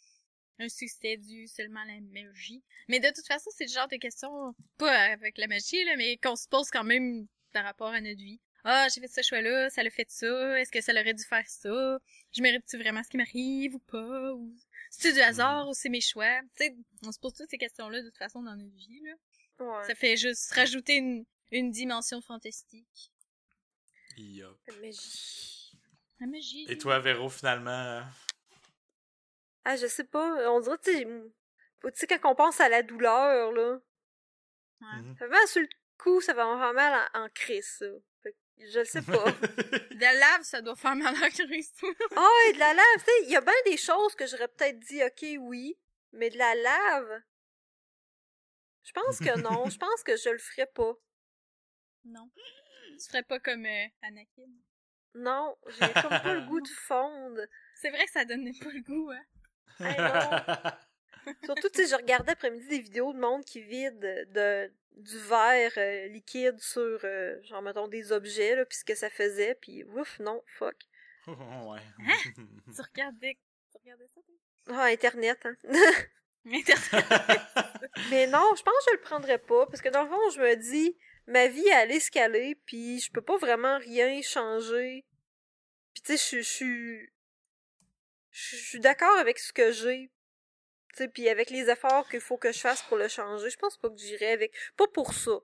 un succès dû seulement à la magie? Mais de toute façon, c'est le genre de questions, pas avec la magie, là, mais qu'on se pose quand même par rapport à notre vie. Ah, j'ai fait ce choix-là, ça l'a fait ça, est-ce que ça l'aurait dû faire ça? Je mérite-tu vraiment ce qui m'arrive ou pas? Ou c'est du hasard ou c'est mes choix? Tu sais, on se pose toutes ces questions-là de toute façon dans notre vie, là. Ouais. Ça fait juste rajouter une, une dimension fantastique. Yeah. La magie. La magie. Et toi, Véro, finalement. euh, Ah, je sais pas. On dirait, tu sais, quand on pense à la douleur, là, Ouais. mhm. ça fait mal sur le coup, ça va me faire mal en, en crise, ça. Fait que je le sais pas. De la lave, ça doit faire mal à Chris. Ah, et de la lave, tu sais, il y a bien des choses que j'aurais peut-être dit, ok, oui, mais de la lave, je pense que non, je pense que je le ferais pas. non. Tu ferais pas comme euh, Anakin. Non, j'ai comme pas le goût de fondre. C'est vrai que ça donnait pas le goût, hein. Hey, Surtout, tu sais, je regardais après-midi des vidéos de monde qui vide de, du verre euh, liquide sur, euh, genre, mettons, des objets, là, puis ce que ça faisait, puis ouf, non, fuck. ouais. Tu regardais, tu regardais ça, toi? Ah, Internet, hein. Internet. Mais non, je pense que je le prendrais pas, parce que dans le fond, je me dis, ma vie elle caler, puis je peux pas vraiment rien changer. Puis tu sais, je suis- je suis... D'accord avec ce que j'ai. Tu sais, puis avec les efforts qu'il faut que je fasse pour le changer, je pense pas que j'irai avec. Pas pour ça.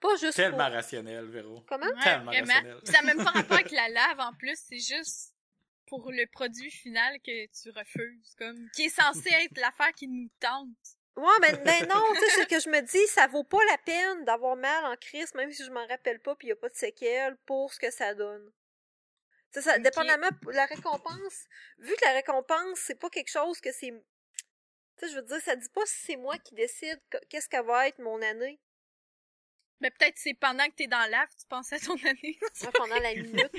Pas juste Tellement pour. rationnel, Véro. Comment? Ouais, Tellement vraiment. rationnel. Puis Ça n'a même pas rapport avec la lave en plus, c'est juste pour le produit final que tu refuses, comme qui est censé être l'affaire qui nous tente. Ouais, mais, mais non, tu sais, c'est que je me dis, ça vaut pas la peine d'avoir mal en crise, même si je m'en rappelle pas, puis y a pas de séquelles, pour ce que ça donne. Ça, Ok. dépendamment, la récompense, vu que la récompense, c'est pas quelque chose que c'est... Tu sais, je veux dire, ça dit pas si c'est moi qui décide que- qu'est-ce qu'elle va être mon année, Mais peut-être c'est pendant que t'es dans la lave, tu penses à ton année. hein, pendant la minute.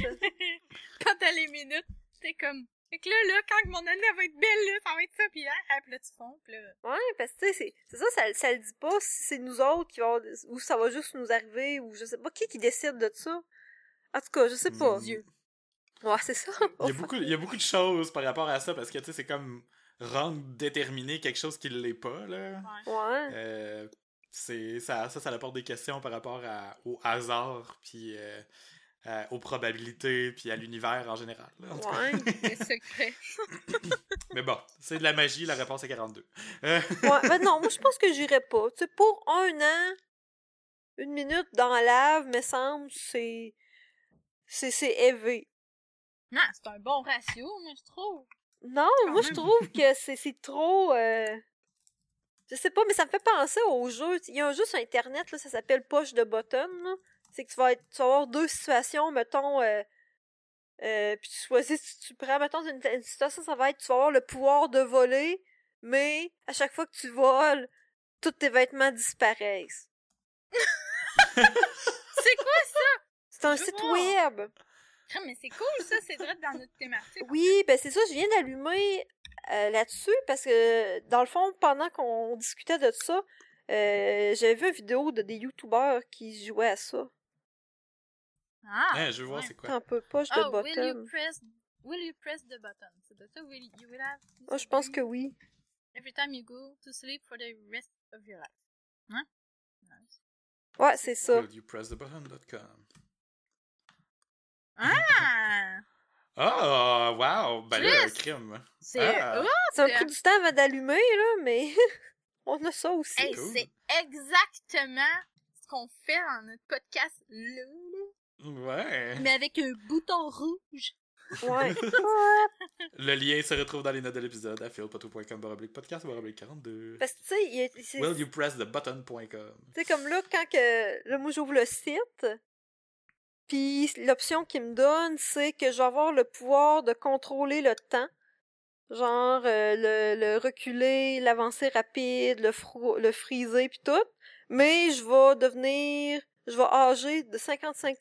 Pendant les minutes, t'es comme... Fait que là, là, quand mon année va être belle, là, ça va être ça, pis là, puis là, tu fonds, pis là... Ouais, parce que tu sais, c'est- c'est ça, ça, ça le dit pas si c'est nous autres qui va ou ça va juste nous arriver, ou je sais pas, qui qui décide de ça? En tout cas, je sais pas. Dieu. Ouais, c'est ça. Il y, a beaucoup, il y a beaucoup de choses par rapport à ça parce que tu sais, c'est comme rendre déterminé quelque chose qui ne l'est pas. Là. Ouais. Euh, c'est, ça, ça, ça apporte des questions par rapport à, au hasard, puis euh, à- aux probabilités, puis à l'univers en général. là, en tout cas. Ouais. Le secret. Mais bon, c'est de la magie, la réponse est 42. Euh, Ouais, ben non, moi je pense que j'irais pas. Tu sais, pour un an, une minute dans la lave, me semble, c'est. C'est, c'est élevé. Non, c'est un bon ratio, moi, je trouve. Non, Quand moi je trouve que c'est, c'est trop. euh, Je sais pas, mais ça me fait penser au jeu. Il y a un jeu sur internet, là, ça s'appelle Push de Button. là. C'est que tu vas, être, tu vas avoir deux situations, mettons. Euh... euh, puis tu choisis, tu, tu prends, mettons, une, une situation, ça va être, tu vas avoir le pouvoir de voler, mais à chaque fois que tu voles, tous tes vêtements disparaissent. C'est quoi ça? C'est un site web. Ah, mais c'est cool, ça, c'est direct dans notre thématique. Oui, ben c'est ça, je viens d'allumer euh, là-dessus parce que dans le fond, pendant qu'on discutait de ça, euh, j'avais vu une vidéo de des youtubeurs qui jouaient à ça. Ah! hein, je veux voir ouais. c'est quoi. Un peu poche de Oh, will you bottom. press, will you press the button? C'est de ça, will you will have Moi, je pense que oui. Every time you go to sleep for the rest of your life. Hein? Nice. Ouais, c'est ça. Will you press the button.com. Ah! Ah, wow! Ben là, un crime. C'est... Ah. Oh! Ça a pris du temps avant d'allumer, là, mais on a ça aussi. Hey, cool. c'est exactement ce qu'on fait dans notre podcast là, là, Ouais. mais avec un bouton rouge. Ouais. Le lien se retrouve dans les notes de l'épisode à philpotou.com baroblique podcast baroblique 42. Parce que, tu sais, il y a- c'est- Will you press the button.com. Tu sais, comme là, quand que, là, moi, j'ouvre le site, puis l'option qu'il me donne, c'est que je vais avoir le pouvoir de contrôler le temps. Genre, euh, le, le reculer, l'avancer rapide, le, le freezer, puis tout. Mais je vais devenir, je vais âger de 55%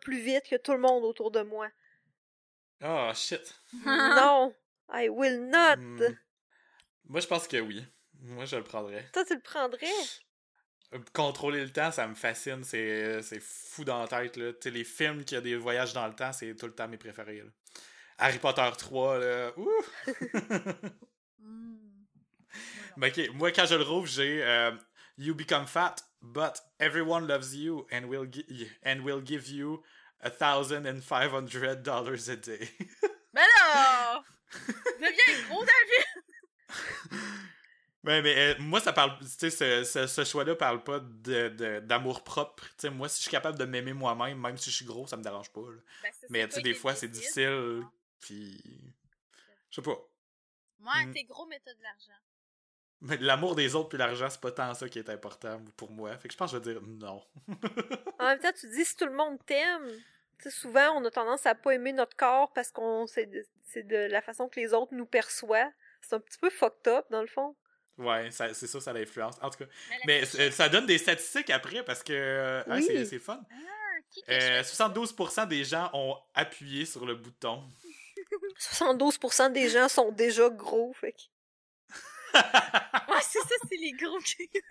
plus vite que tout le monde autour de moi. Oh, shit. non! I will not! Hmm. Moi, je pense que oui. Moi, je le prendrais. Toi, tu le prendrais? Euh, Contrôler le temps, ça me fascine. C'est c'est fou dans la tête. Là. Tu sais, les films qui ont des voyages dans le temps, c'est tout le temps mes préférés. là. Harry Potter 3, là. Ouh! Hmm. Ben, ok, moi, quand je le rouvre, j'ai euh, You become fat, but everyone loves you and will, gi- and will give you a thousand and five hundred dollars a day. Ben là! Deviens gros, David! Ben, mais euh, moi, ça parle. Tu sais, ce, ce, ce choix-là parle pas de, de- d'amour propre. Tu sais, moi, si je suis capable de m'aimer moi-même, même si je suis gros, ça me dérange pas. Ben, Mais tu sais, des fois, c'est difficile. Puis. Je sais pas. Ouais, Mm. t'es gros, mais t'as de l'argent. Mais l'amour des autres puis l'argent, c'est pas tant ça qui est important pour moi. Fait que je pense que je vais dire non. En même temps, tu dis si tout le monde t'aime. Tu sais, souvent, on a tendance à pas aimer notre corps parce qu'on c'est de, c'est de la façon que les autres nous perçoivent. C'est un petit peu fucked up, dans le fond. Ouais, c'est ça, ça l'influence. En tout cas. Mais, ça donne des statistiques après parce que euh, ah, Oui. c'est, c'est fun. Ah, qui que Euh, 72% des gens ont appuyé sur le bouton. 72% des gens sont déjà gros, fait que... Ouais, c'est ça, c'est les gros qui. cool,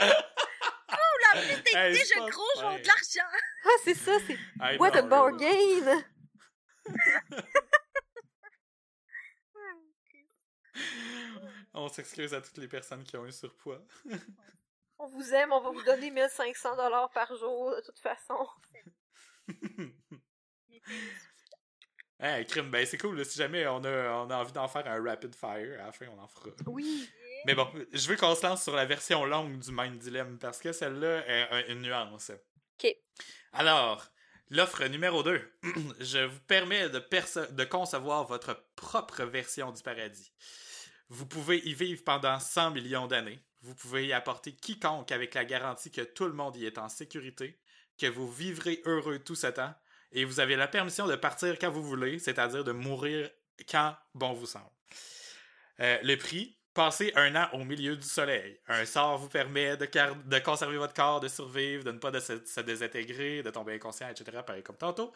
en plus, t'es Hey, c'est déjà pas gros, j'ai vrai. de l'argent. Ah, c'est ça, c'est... Hey, What a bargain! On s'excuse à toutes les personnes qui ont un surpoids. On vous aime, on va vous donner 1500 dollars par jour, de toute façon. Hey, crime, ben c'est cool. là. Si jamais on a, on a envie d'en faire un rapid fire, à la fin, on en fera. Oui. Mais bon, je veux qu'on se lance sur la version longue du Mind Dilemme parce que celle-là a une nuance. OK. Alors, l'offre numéro 2. je vous permets de, de concevoir votre propre version du paradis. Vous pouvez y vivre pendant 100 millions d'années. Vous pouvez y apporter quiconque avec la garantie que tout le monde y est en sécurité, que vous vivrez heureux tout ce temps, et vous avez la permission de partir quand vous voulez, c'est-à-dire de mourir quand bon vous semble. Euh, le prix, passer un an au milieu du soleil. Un sort vous permet de, conserver votre corps, de survivre, de ne pas de se, désintégrer, de tomber inconscient, etc., pareil comme tantôt,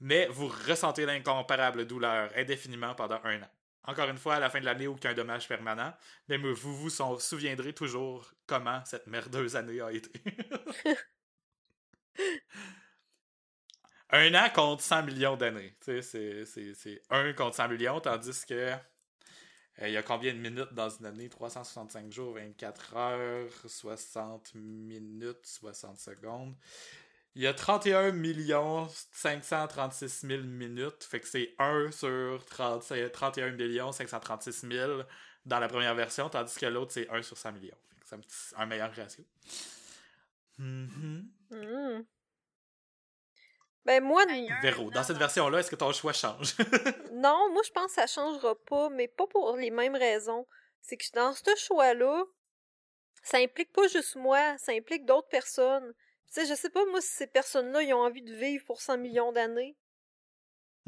mais vous ressentez l'incomparable douleur indéfiniment pendant un an. Encore une fois, à la fin de l'année, aucun dommage permanent, mais vous vous souviendrez toujours comment cette merdeuse année a été. un an contre 100 millions d'années. C'est un contre 100 millions, tandis que euh, il y a combien de minutes dans une année? 365 jours, 24 heures, 60 minutes, 60 secondes. Il y a 31 536 000 minutes. Fait que c'est 1 sur 30, 31 536 000 dans la première version, tandis que l'autre, c'est 1 sur 100 millions. c'est un, meilleur ratio. Mm-hmm. Ben moi, Véro, dans cette version-là, est-ce que ton choix change? non, moi je pense que ça changera pas, mais pas pour les mêmes raisons. C'est que dans ce choix-là, ça implique pas juste moi, ça implique d'autres personnes. Tu sais, je sais pas moi si ces personnes-là ils ont envie de vivre pour 100 millions d'années.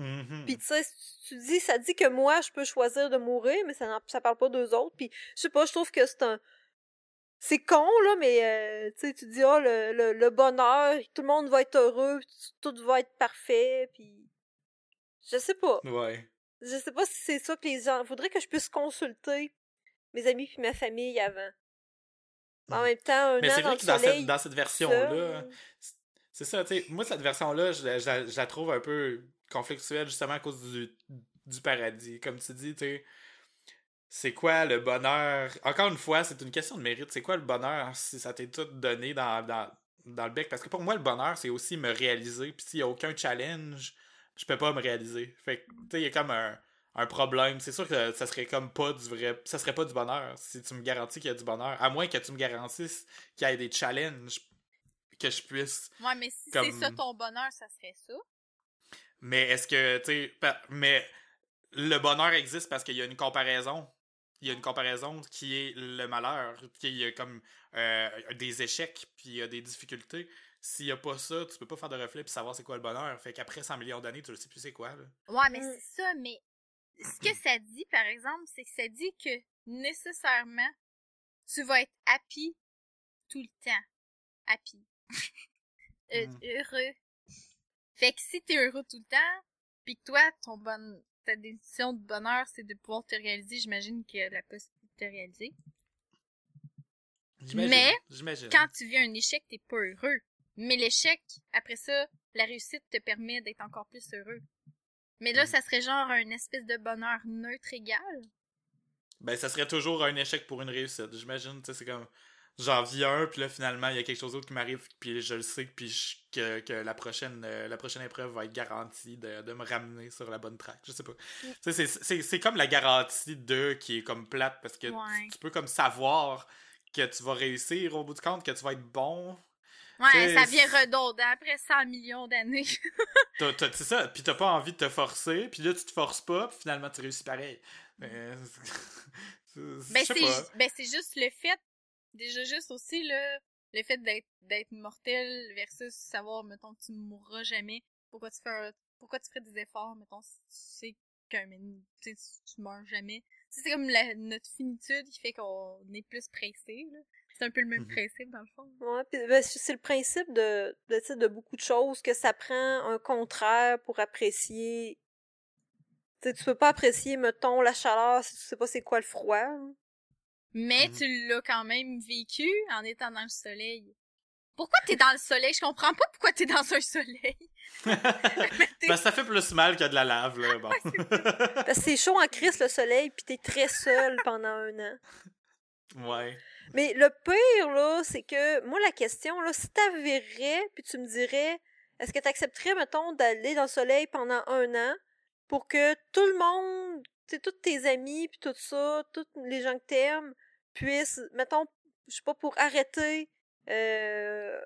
Mm-hmm. Puis tu sais, tu dis, ça dit que moi je peux choisir de mourir, mais ça, ça parle pas d'eux autres. Puis je sais pas, je trouve que c'est un, c'est con, là, mais euh, tu sais, tu dis, ah, le, le, bonheur, tout le monde va être heureux, tout va être parfait, puis je sais pas. Ouais. Je sais pas si c'est ça que les gens... Faudrait que je puisse consulter mes amis puis ma famille avant. En même temps, un Mais c'est vrai que dans cette, dans cette version-là, c'est ça, tu sais, moi, cette version-là, je, je, la trouve un peu conflictuelle, justement, à cause du, du paradis. Comme tu dis, tu sais c'est quoi le bonheur? Encore une fois, c'est une question de mérite. C'est quoi le bonheur si ça t'est tout donné dans, dans, dans, le bec? Parce que pour moi, le bonheur, c'est aussi me réaliser. Puis s'il n'y a aucun challenge, je peux pas me réaliser. Fait que, tu sais, il y a comme un, un problème. C'est sûr que ça serait comme pas du vrai. Ça serait pas du bonheur si tu me garantis qu'il y a du bonheur. À moins que tu me garantisses qu'il y ait des challenges que je puisse. Ouais, mais si c'est ça ton bonheur, ça serait ça. Mais est-ce que, tu sais, mais le bonheur existe parce qu'il y a une comparaison il y a une comparaison qui est le malheur, qui y a comme euh, des échecs, puis il y a des difficultés. S'il n'y a pas ça, tu peux pas faire de reflet puis savoir c'est quoi le bonheur. Fait qu'après 100 millions d'années, tu ne sais plus c'est quoi. Là. Ouais, mais c'est ça, mais ce que ça dit, par exemple, c'est que ça dit que nécessairement, tu vas être happy tout le temps. Happy. Euh, mm. Heureux. Fait que si t'es heureux tout le temps, puis que toi, ton bon ta décision de bonheur, c'est de pouvoir te réaliser, j'imagine qu'il y a la possibilité de te réaliser. Mais, quand tu vis un échec, t'es pas heureux. Mais l'échec, après ça, la réussite te permet d'être encore plus heureux. Mais là, mm. ça serait genre un espèce de bonheur neutre égal. Ben, ça serait toujours un échec pour une réussite. J'imagine, tu sais, c'est comme j'en vis un, puis là, finalement, il y a quelque chose d'autre qui m'arrive, puis je le sais, puis que, que la, prochaine, euh, la prochaine épreuve va être garantie de, de, me ramener sur la bonne track. Je sais pas. Mm. C'est comme la garantie de qui est comme plate, parce que tu, peux comme savoir que tu vas réussir au bout du compte, que tu vas être bon. Ouais, ça vient redondant après 100 millions d'années. c'est ça, puis t'as pas envie de te forcer, puis là, tu te forces pas, puis finalement, tu réussis pareil. Mais... ben, c'est juste le fait déjà juste aussi là le fait d'être d'être mortel versus savoir mettons que tu mourras jamais pourquoi tu fais pourquoi tu ferais des efforts mettons si tu sais qu'un tu tu meurs jamais. C'est comme la, notre finitude qui fait qu'on est plus pressé là. C'est un peu le même mm-hmm. principe dans le fond. Ouais ben, c'est le principe de de, de beaucoup de choses que ça prend un contraire pour apprécier tu tu peux pas apprécier mettons la chaleur si tu sais pas c'est quoi le froid mais mm-hmm. tu l'as quand même vécu en étant dans le soleil. Pourquoi t'es dans le soleil? Je comprends pas pourquoi t'es dans un soleil. ben, ça fait plus mal que de la lave, là. Bon. Parce que c'est chaud en crise, le soleil, puis t'es très seul pendant un an. Ouais. Mais le pire, là, c'est que, moi, la question, là, si t'avouerais, puis tu me dirais, est-ce que t'accepterais, mettons, d'aller dans le soleil pendant un an pour que tout le monde, tous tes amis, puis tout ça, tous les gens que t'aimes, puisse, mettons, je sais pas, pour arrêter euh,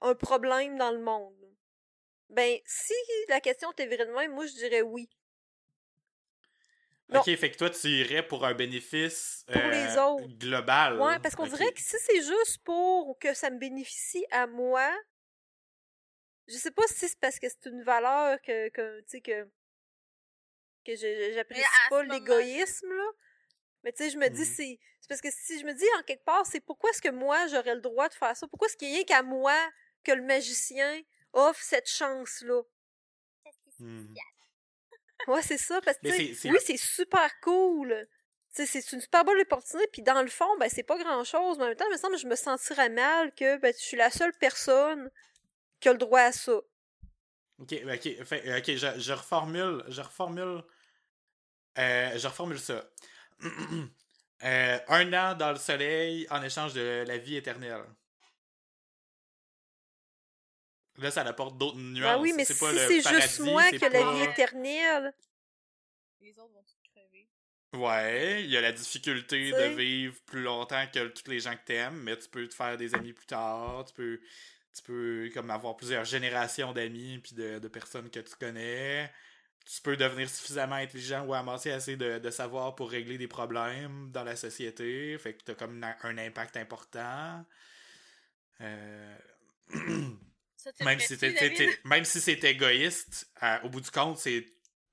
un problème dans le monde. Ben, si la question était vraiment, moi je dirais oui. Non. Ok, fait que toi, tu irais pour un bénéfice Pour les euh, autres. global. Ouais, parce qu'on dirait que si c'est juste pour que ça me bénéficie à moi, je sais pas si c'est parce que c'est une valeur que, que tu sais, que, que je- je- j'apprécie pas l'égoïsme, là. Mais tu sais, je me dis, Mhm. c'est, c'est parce que si je me dis en quelque part, c'est pourquoi est-ce que moi, j'aurais le droit de faire ça? Pourquoi est-ce qu'il y a rien qu'à moi que le magicien offre cette chance-là? Hmm. Ouais, c'est ça, parce que, oui, c'est super cool. Tu sais, c'est une super bonne opportunité, puis dans le fond, ben, c'est pas grand-chose, mais en même temps, il me semble que je me sentirais mal que, ben, je suis la seule personne qui a le droit à ça. Ok, ok, fait- ok, je, je reformule, je reformule, euh, je reformule ça. Euh, un an dans le soleil en échange de la vie éternelle. Là, ça apporte d'autres nuances. Ben oui, mais c'est si pas le c'est juste paradis, moi c'est qui a la pas- vie éternelle, Les autres vont tous crever? Ouais, il y a la difficulté de vivre plus longtemps que tous les gens que t'aimes, mais tu peux te faire des amis plus tard, tu peux, tu peux comme avoir plusieurs générations d'amis puis de, de personnes que tu connais. Tu peux devenir suffisamment intelligent ou amasser assez de, de savoir pour régler des problèmes dans la société, fait que t'as comme un, un impact important. Euh... Ça, même, si même si c'est égoïste, euh, au bout du compte, c'est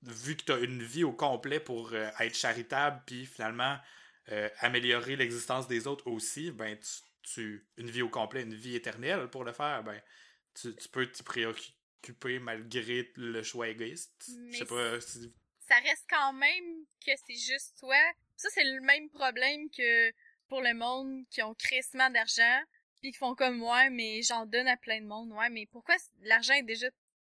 vu que tu as une vie au complet pour euh, être charitable, puis finalement euh, améliorer l'existence des autres aussi, ben tu, tu- une vie au complet, une vie éternelle pour le faire, ben tu, tu peux t'y préoccuper malgré le choix égoïste. Je sais pas si... ça reste quand même que c'est juste toi. Ça, c'est le même problème que pour le monde qui ont crissement d'argent, puis qui font comme ouais, mais j'en donne à plein de monde. Ouais, mais pourquoi l'argent est déjà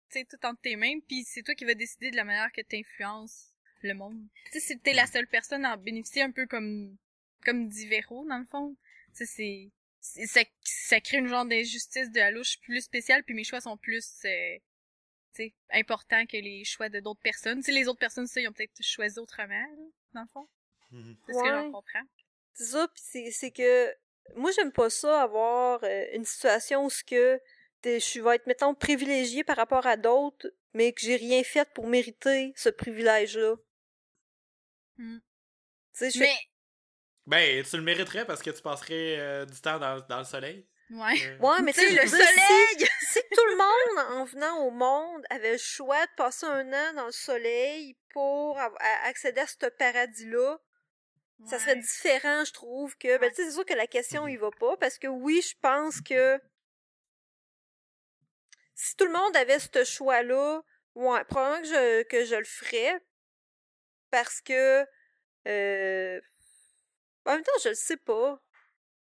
tu sais, tout entre tes mains, puis c'est toi qui vas décider de la manière que t'influences le monde? Tu sais, si t'es la seule personne à en bénéficier un peu comme comme Divero, dans le fond. C'est- ça, ça crée une genre d'injustice de la je suis plus spéciale, puis mes choix sont plus euh, tu sais, importants que les choix de d'autres personnes. Tu sais, les autres personnes, ça, ils ont peut-être choisi autrement, là, dans le fond. Mhm. C'est ce que j'en comprends. c'est ça, pis c'est, c'est que, moi, j'aime pas ça, avoir euh, une situation où ce que je vais être, mettons, privilégiée par rapport à d'autres, mais que j'ai rien fait pour mériter ce privilège-là. Tu sais, je fais- Mais, Ben, tu le mériterais parce que tu passerais euh, du temps dans, dans le soleil. ouais. Euh, Ouais, mais tu sais, le si- soleil! si tout le monde, en venant au monde, avait le choix de passer un an dans le soleil pour à- accéder à ce paradis-là, ça serait différent, je trouve, que, ben, tu sais, c'est sûr que la question, il va pas, parce que oui, je pense que si tout le monde avait ce choix-là, ouais, probablement que je, que je le ferais, parce que, euh, en même temps, je le sais pas.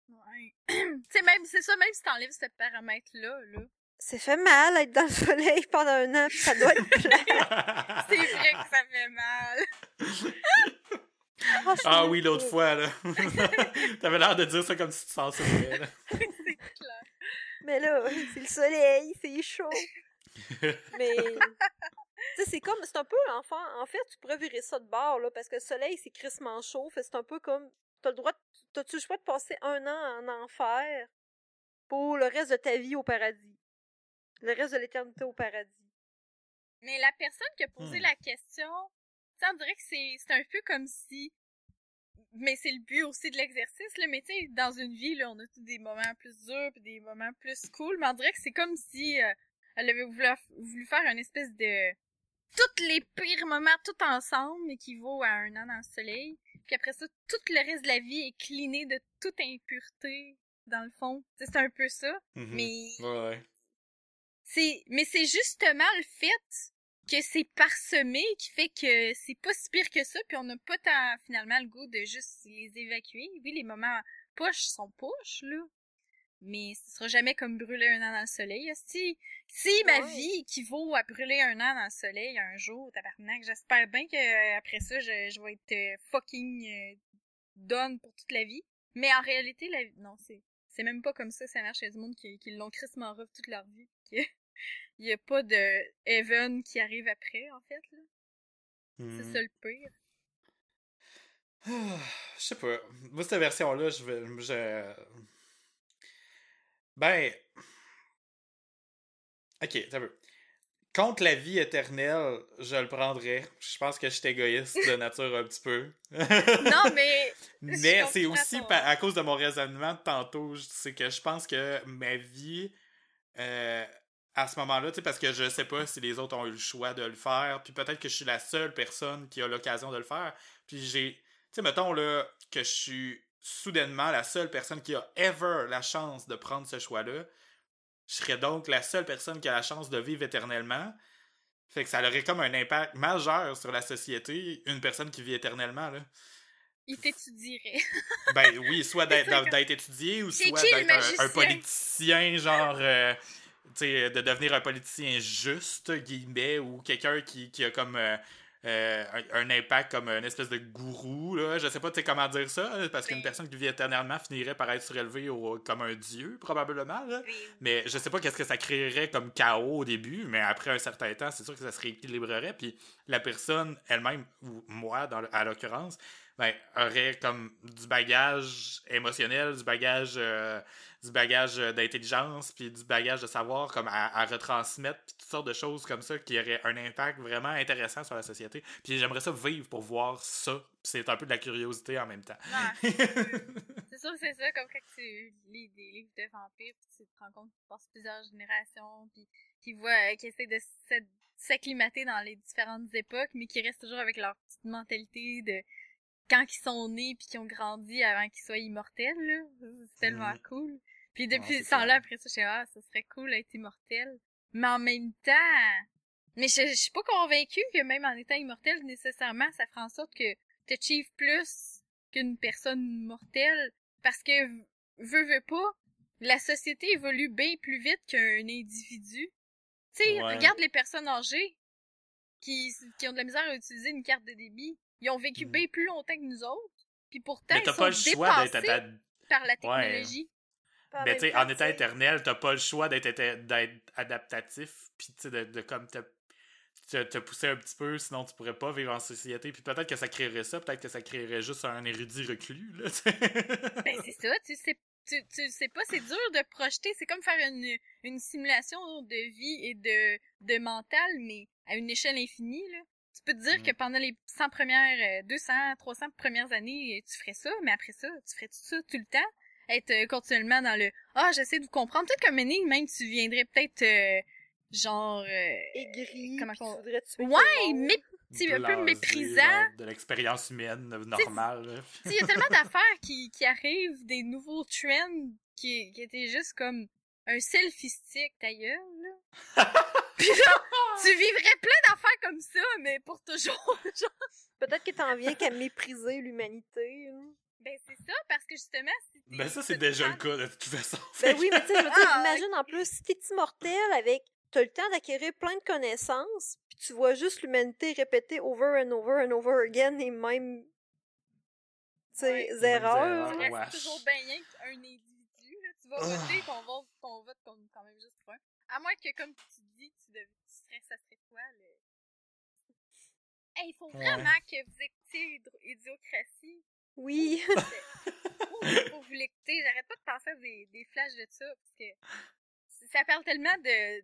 Ouais. tu sais, même, c'est ça, même si t'enlèves ce paramètre-là, là. Ça fait mal être dans le soleil pendant un an, ça doit être plat. C'est vrai que ça fait mal. Ah, ah oui, l'autre fois, là. T'avais l'air de dire ça comme si tu souvenais, là. c'est clair. Mais là, c'est le soleil, c'est chaud. Mais, tu sais, c'est comme, c'est un peu, enfant, en fait, tu pourrais virer ça de bord, là, parce que le soleil, c'est crissement chaud, fait que c'est un peu comme, t'as le droit, de- t'as-tu le choix de passer un an en enfer pour le reste de ta vie au paradis? Le reste de l'éternité au paradis. Mais la personne qui a posé Hmm. la question, tu sais, on dirait que c'est, c'est un peu comme si, mais c'est le but aussi de l'exercice, là, mais tu sais, dans une vie, là, on a tous des moments plus durs puis des moments plus cool, mais on dirait que c'est comme si euh, elle avait voulu, voulu faire une espèce de tous les pires moments tout ensemble équivaut à un an dans le soleil, puis après ça, tout le reste de la vie est cliné de toute impureté, dans le fond. C'est un peu ça, Mhm. mais Ouais, ouais. c'est, mais c'est justement le fait que c'est parsemé qui fait que c'est pas si pire que ça, puis on n'a pas tant, finalement, le goût de juste les évacuer. Oui, les moments push sont push, là. Mais ce sera jamais comme brûler un an dans le soleil. Si, si ma Ouais. vie équivaut à brûler un an dans le soleil un jour, tabarnak, j'espère bien que euh, après ça, je, je vais être euh, fucking euh, done pour toute la vie. Mais en réalité, la non, c'est, c'est même pas comme ça, ça marche. Il y a du monde qui, qui l'ont crissement rough toute leur vie. Il y a pas de Evan qui arrive après, en fait, là. C'est Mhm. ça le pire. Je sais pas. Moi, cette version-là, je vais. Je... Ben. Ok, ça veut. Contre la vie éternelle, je le prendrais. Je pense que je suis égoïste de nature un petit peu. non, mais. mais c'est aussi à cause de mon raisonnement de tantôt. C'est que je pense que ma vie. Euh, à ce moment-là, parce que je sais pas si les autres ont eu le choix de le faire, puis peut-être que je suis la seule personne qui a l'occasion de le faire, puis j'ai, tu sais, mettons là, que je suis soudainement la seule personne qui a ever la chance de prendre ce choix-là, je serais donc la seule personne qui a la chance de vivre éternellement. Fait que ça aurait comme un impact majeur sur la société, une personne qui vit éternellement, là. Il t'étudierait. ben oui, soit d'être étudié ou soit d'être un, politicien, genre. Euh, sais, de devenir un politicien juste, guillemets, ou quelqu'un qui, qui a comme euh, euh, un, impact comme une espèce de gourou, là. Je sais pas comment dire ça, parce qu'une personne qui vit éternellement finirait par être surélevée comme un dieu, probablement. Mais je sais pas qu'est-ce que ça créerait comme chaos au début, mais après un certain temps, c'est sûr que ça se rééquilibrerait. Puis la personne elle-même, ou moi, dans, à l'occurrence, ben, aurait comme du bagage émotionnel, du bagage euh, du bagage euh, d'intelligence, puis du bagage de savoir comme à, retransmettre, puis toutes sortes de choses comme ça qui auraient un impact vraiment intéressant sur la société. Puis j'aimerais ça vivre pour voir ça. c'est un peu de la curiosité en même temps. c'est sûr, c'est ça, comme quand tu lis des livres de vampires, puis tu te rends compte qu'ils passent plusieurs générations, puis qui voient, euh, qui essaient de s'acclimater dans les différentes époques, mais qui restent toujours avec leur petite mentalité de quand ils sont nés puis qu'ils ont grandi avant qu'ils soient immortels, là. C'est tellement mm. cool. Puis depuis ce temps-là, après ça, je sais, ah, ça serait cool d'être immortel. Mais en même temps, mais je, je suis pas convaincue que même en étant immortel, nécessairement, ça fera en sorte que t'achieves plus qu'une personne mortelle. Parce que, veux, veux pas, la société évolue bien plus vite qu'un individu. Tu sais, regarde les personnes âgées qui, qui ont de la misère à utiliser une carte de débit. Ils ont vécu mm. bien plus longtemps que nous autres. Puis pourtant, ils sont pas le choix d'être par la technologie. Mais tu sais, en état éternel, t'as pas le choix d'être adaptatif, puis tu sais, de, de, comme te, te, pousser un petit peu, sinon tu pourrais pas vivre en société. Puis peut-être que ça créerait ça, peut-être que ça créerait juste un érudit reclus, là, Ben c'est ça, tu sais, tu, tu sais pas, c'est dur de projeter, c'est comme faire une, une simulation de vie et de, de mental, mais à une échelle infinie, là tu peux te dire que pendant les 100 premières, 200, euh, 300 premières années, tu ferais ça, mais après ça, tu ferais tout ça tout le temps, être euh, continuellement dans le ah j'essaie de vous comprendre. Peut-être comme énigme, même tu viendrais peut-être euh, genre aigri, comment on tuer ouais, mais un peu méprisant de l'expérience humaine normale. Il y a tellement d'affaires qui, qui arrivent, des nouveaux trends qui, qui étaient juste comme un selfie stick d'ailleurs là. Puis là, tu vivrais plein d'affaires comme ça, mais pour toujours. Peut-être que t'en viens qu'à mépriser l'humanité. Ben c'est ça, parce que justement, si Ben ça, c'est déjà le cas, de toute façon. Ben oui, mais tu sais, ah, imagine en plus, si t'es immortel avec... T'as le temps d'acquérir plein de connaissances, puis tu vois juste l'humanité répéter over and over and over again les mêmes... Tu sais, erreurs. Tu toujours bien qu'un individu, Tu vas voter, ton vote, ton vote comme quand même juste pour un. À moins que, comme tu dis, tu, tu serais, ça serait quoi, le... Hey, il faut vraiment que vous écoutiez Idiocratie. Oui. faut vous l'écouter. J'arrête pas de penser à des, des flashs de ça, parce que ça parle tellement de...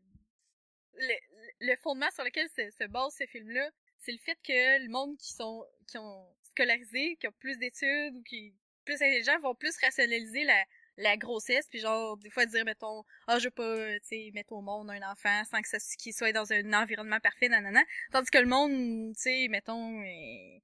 Le, le fondement sur lequel se, se base ce film-là, c'est le fait que le monde qui sont qui ont scolarisé, qui ont plus d'études ou qui plus intelligents vont plus rationaliser la, la grossesse puis genre des fois dire mettons ah je veux pas tu sais mettre au monde un enfant sans que ça qu'il soit dans un environnement parfait nanana tandis que le monde tu sais mettons euh,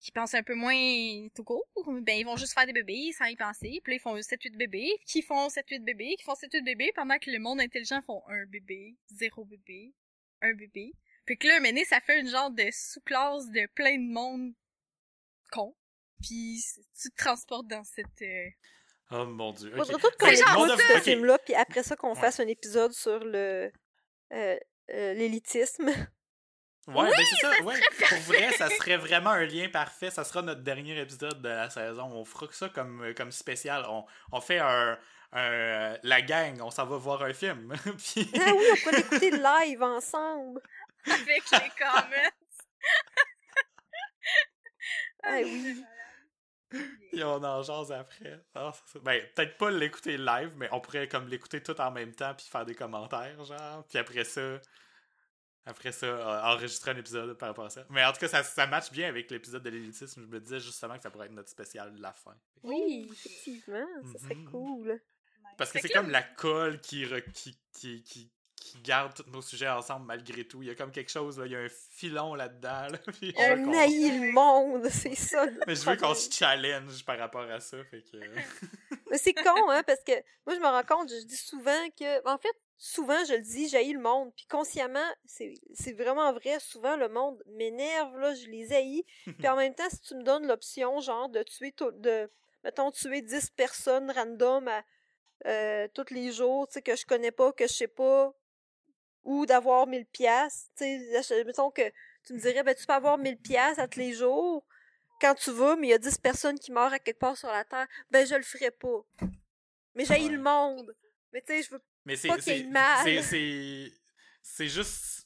qui pense un peu moins tout court ben ils vont juste faire des bébés sans y penser. Puis là, ils font 7 8 bébés qui font 7 8 bébés qui font 7 8 bébés pendant que le monde intelligent font un bébé zéro bébé un bébé. Puis que là maintenant ça fait une genre de sous-classe de plein de monde con. Puis tu te transportes dans cette euh, Oh mon dieu. Okay. Faudrait tout qu'on écoute ce film-là, puis après ça qu'on fasse un épisode sur le euh, euh, l'élitisme. Ouais, oui, ben c'est ça. Ouais. Pour vrai, ça serait vraiment un lien parfait. Ça sera notre dernier épisode de la saison. On fera ça comme, euh, comme spécial. On, on fait un, un, La gang, on s'en va voir un film. Puis... Ah oui, on peut l'écouter live ensemble. Avec les comments. ah oui. Et on en jase après. Ah, Ben, peut-être pas l'écouter live, mais on pourrait comme l'écouter tout en même temps puis faire des commentaires, genre. Puis après ça, après ça, enregistrer un épisode par rapport à ça. Mais en tout cas, ça, ça match bien avec l'épisode de l'élitisme. Je me disais justement que ça pourrait être notre spécial de la fin. Oui, effectivement, ça serait Mhm. cool. Parce que c'est comme la colle qui, re- qui, qui, qui, qui garde tous nos sujets ensemble malgré tout. Il y a comme quelque chose, là, il y a un filon là-dedans. Là, puis haït le monde, c'est ça. Mais je veux qu'on se challenge par rapport à ça. Fait que... Mais c'est con, hein, parce que moi, je me rends compte, je dis souvent que, en fait, souvent, je le dis, j'haïs le monde, puis consciemment, c'est vraiment vrai, souvent, le monde m'énerve, là, je les haïs, puis en même temps, si tu me donnes l'option, genre, de tuer, de, mettons, tuer 10 personnes random à, euh, tous les jours, tu sais, que je connais pas, que je sais pas, ou d'avoir 1000 pièces mettons que tu me dirais, ben, tu peux avoir 1000 pièces à tous les jours, quand tu veux, mais il y a 10 personnes qui meurent à quelque part sur la Terre, ben, je le ferai pas. Mais j'haïs Ouais. le monde. Mais tu sais, je veux Mais Pas qu'il y ait mal. c'est juste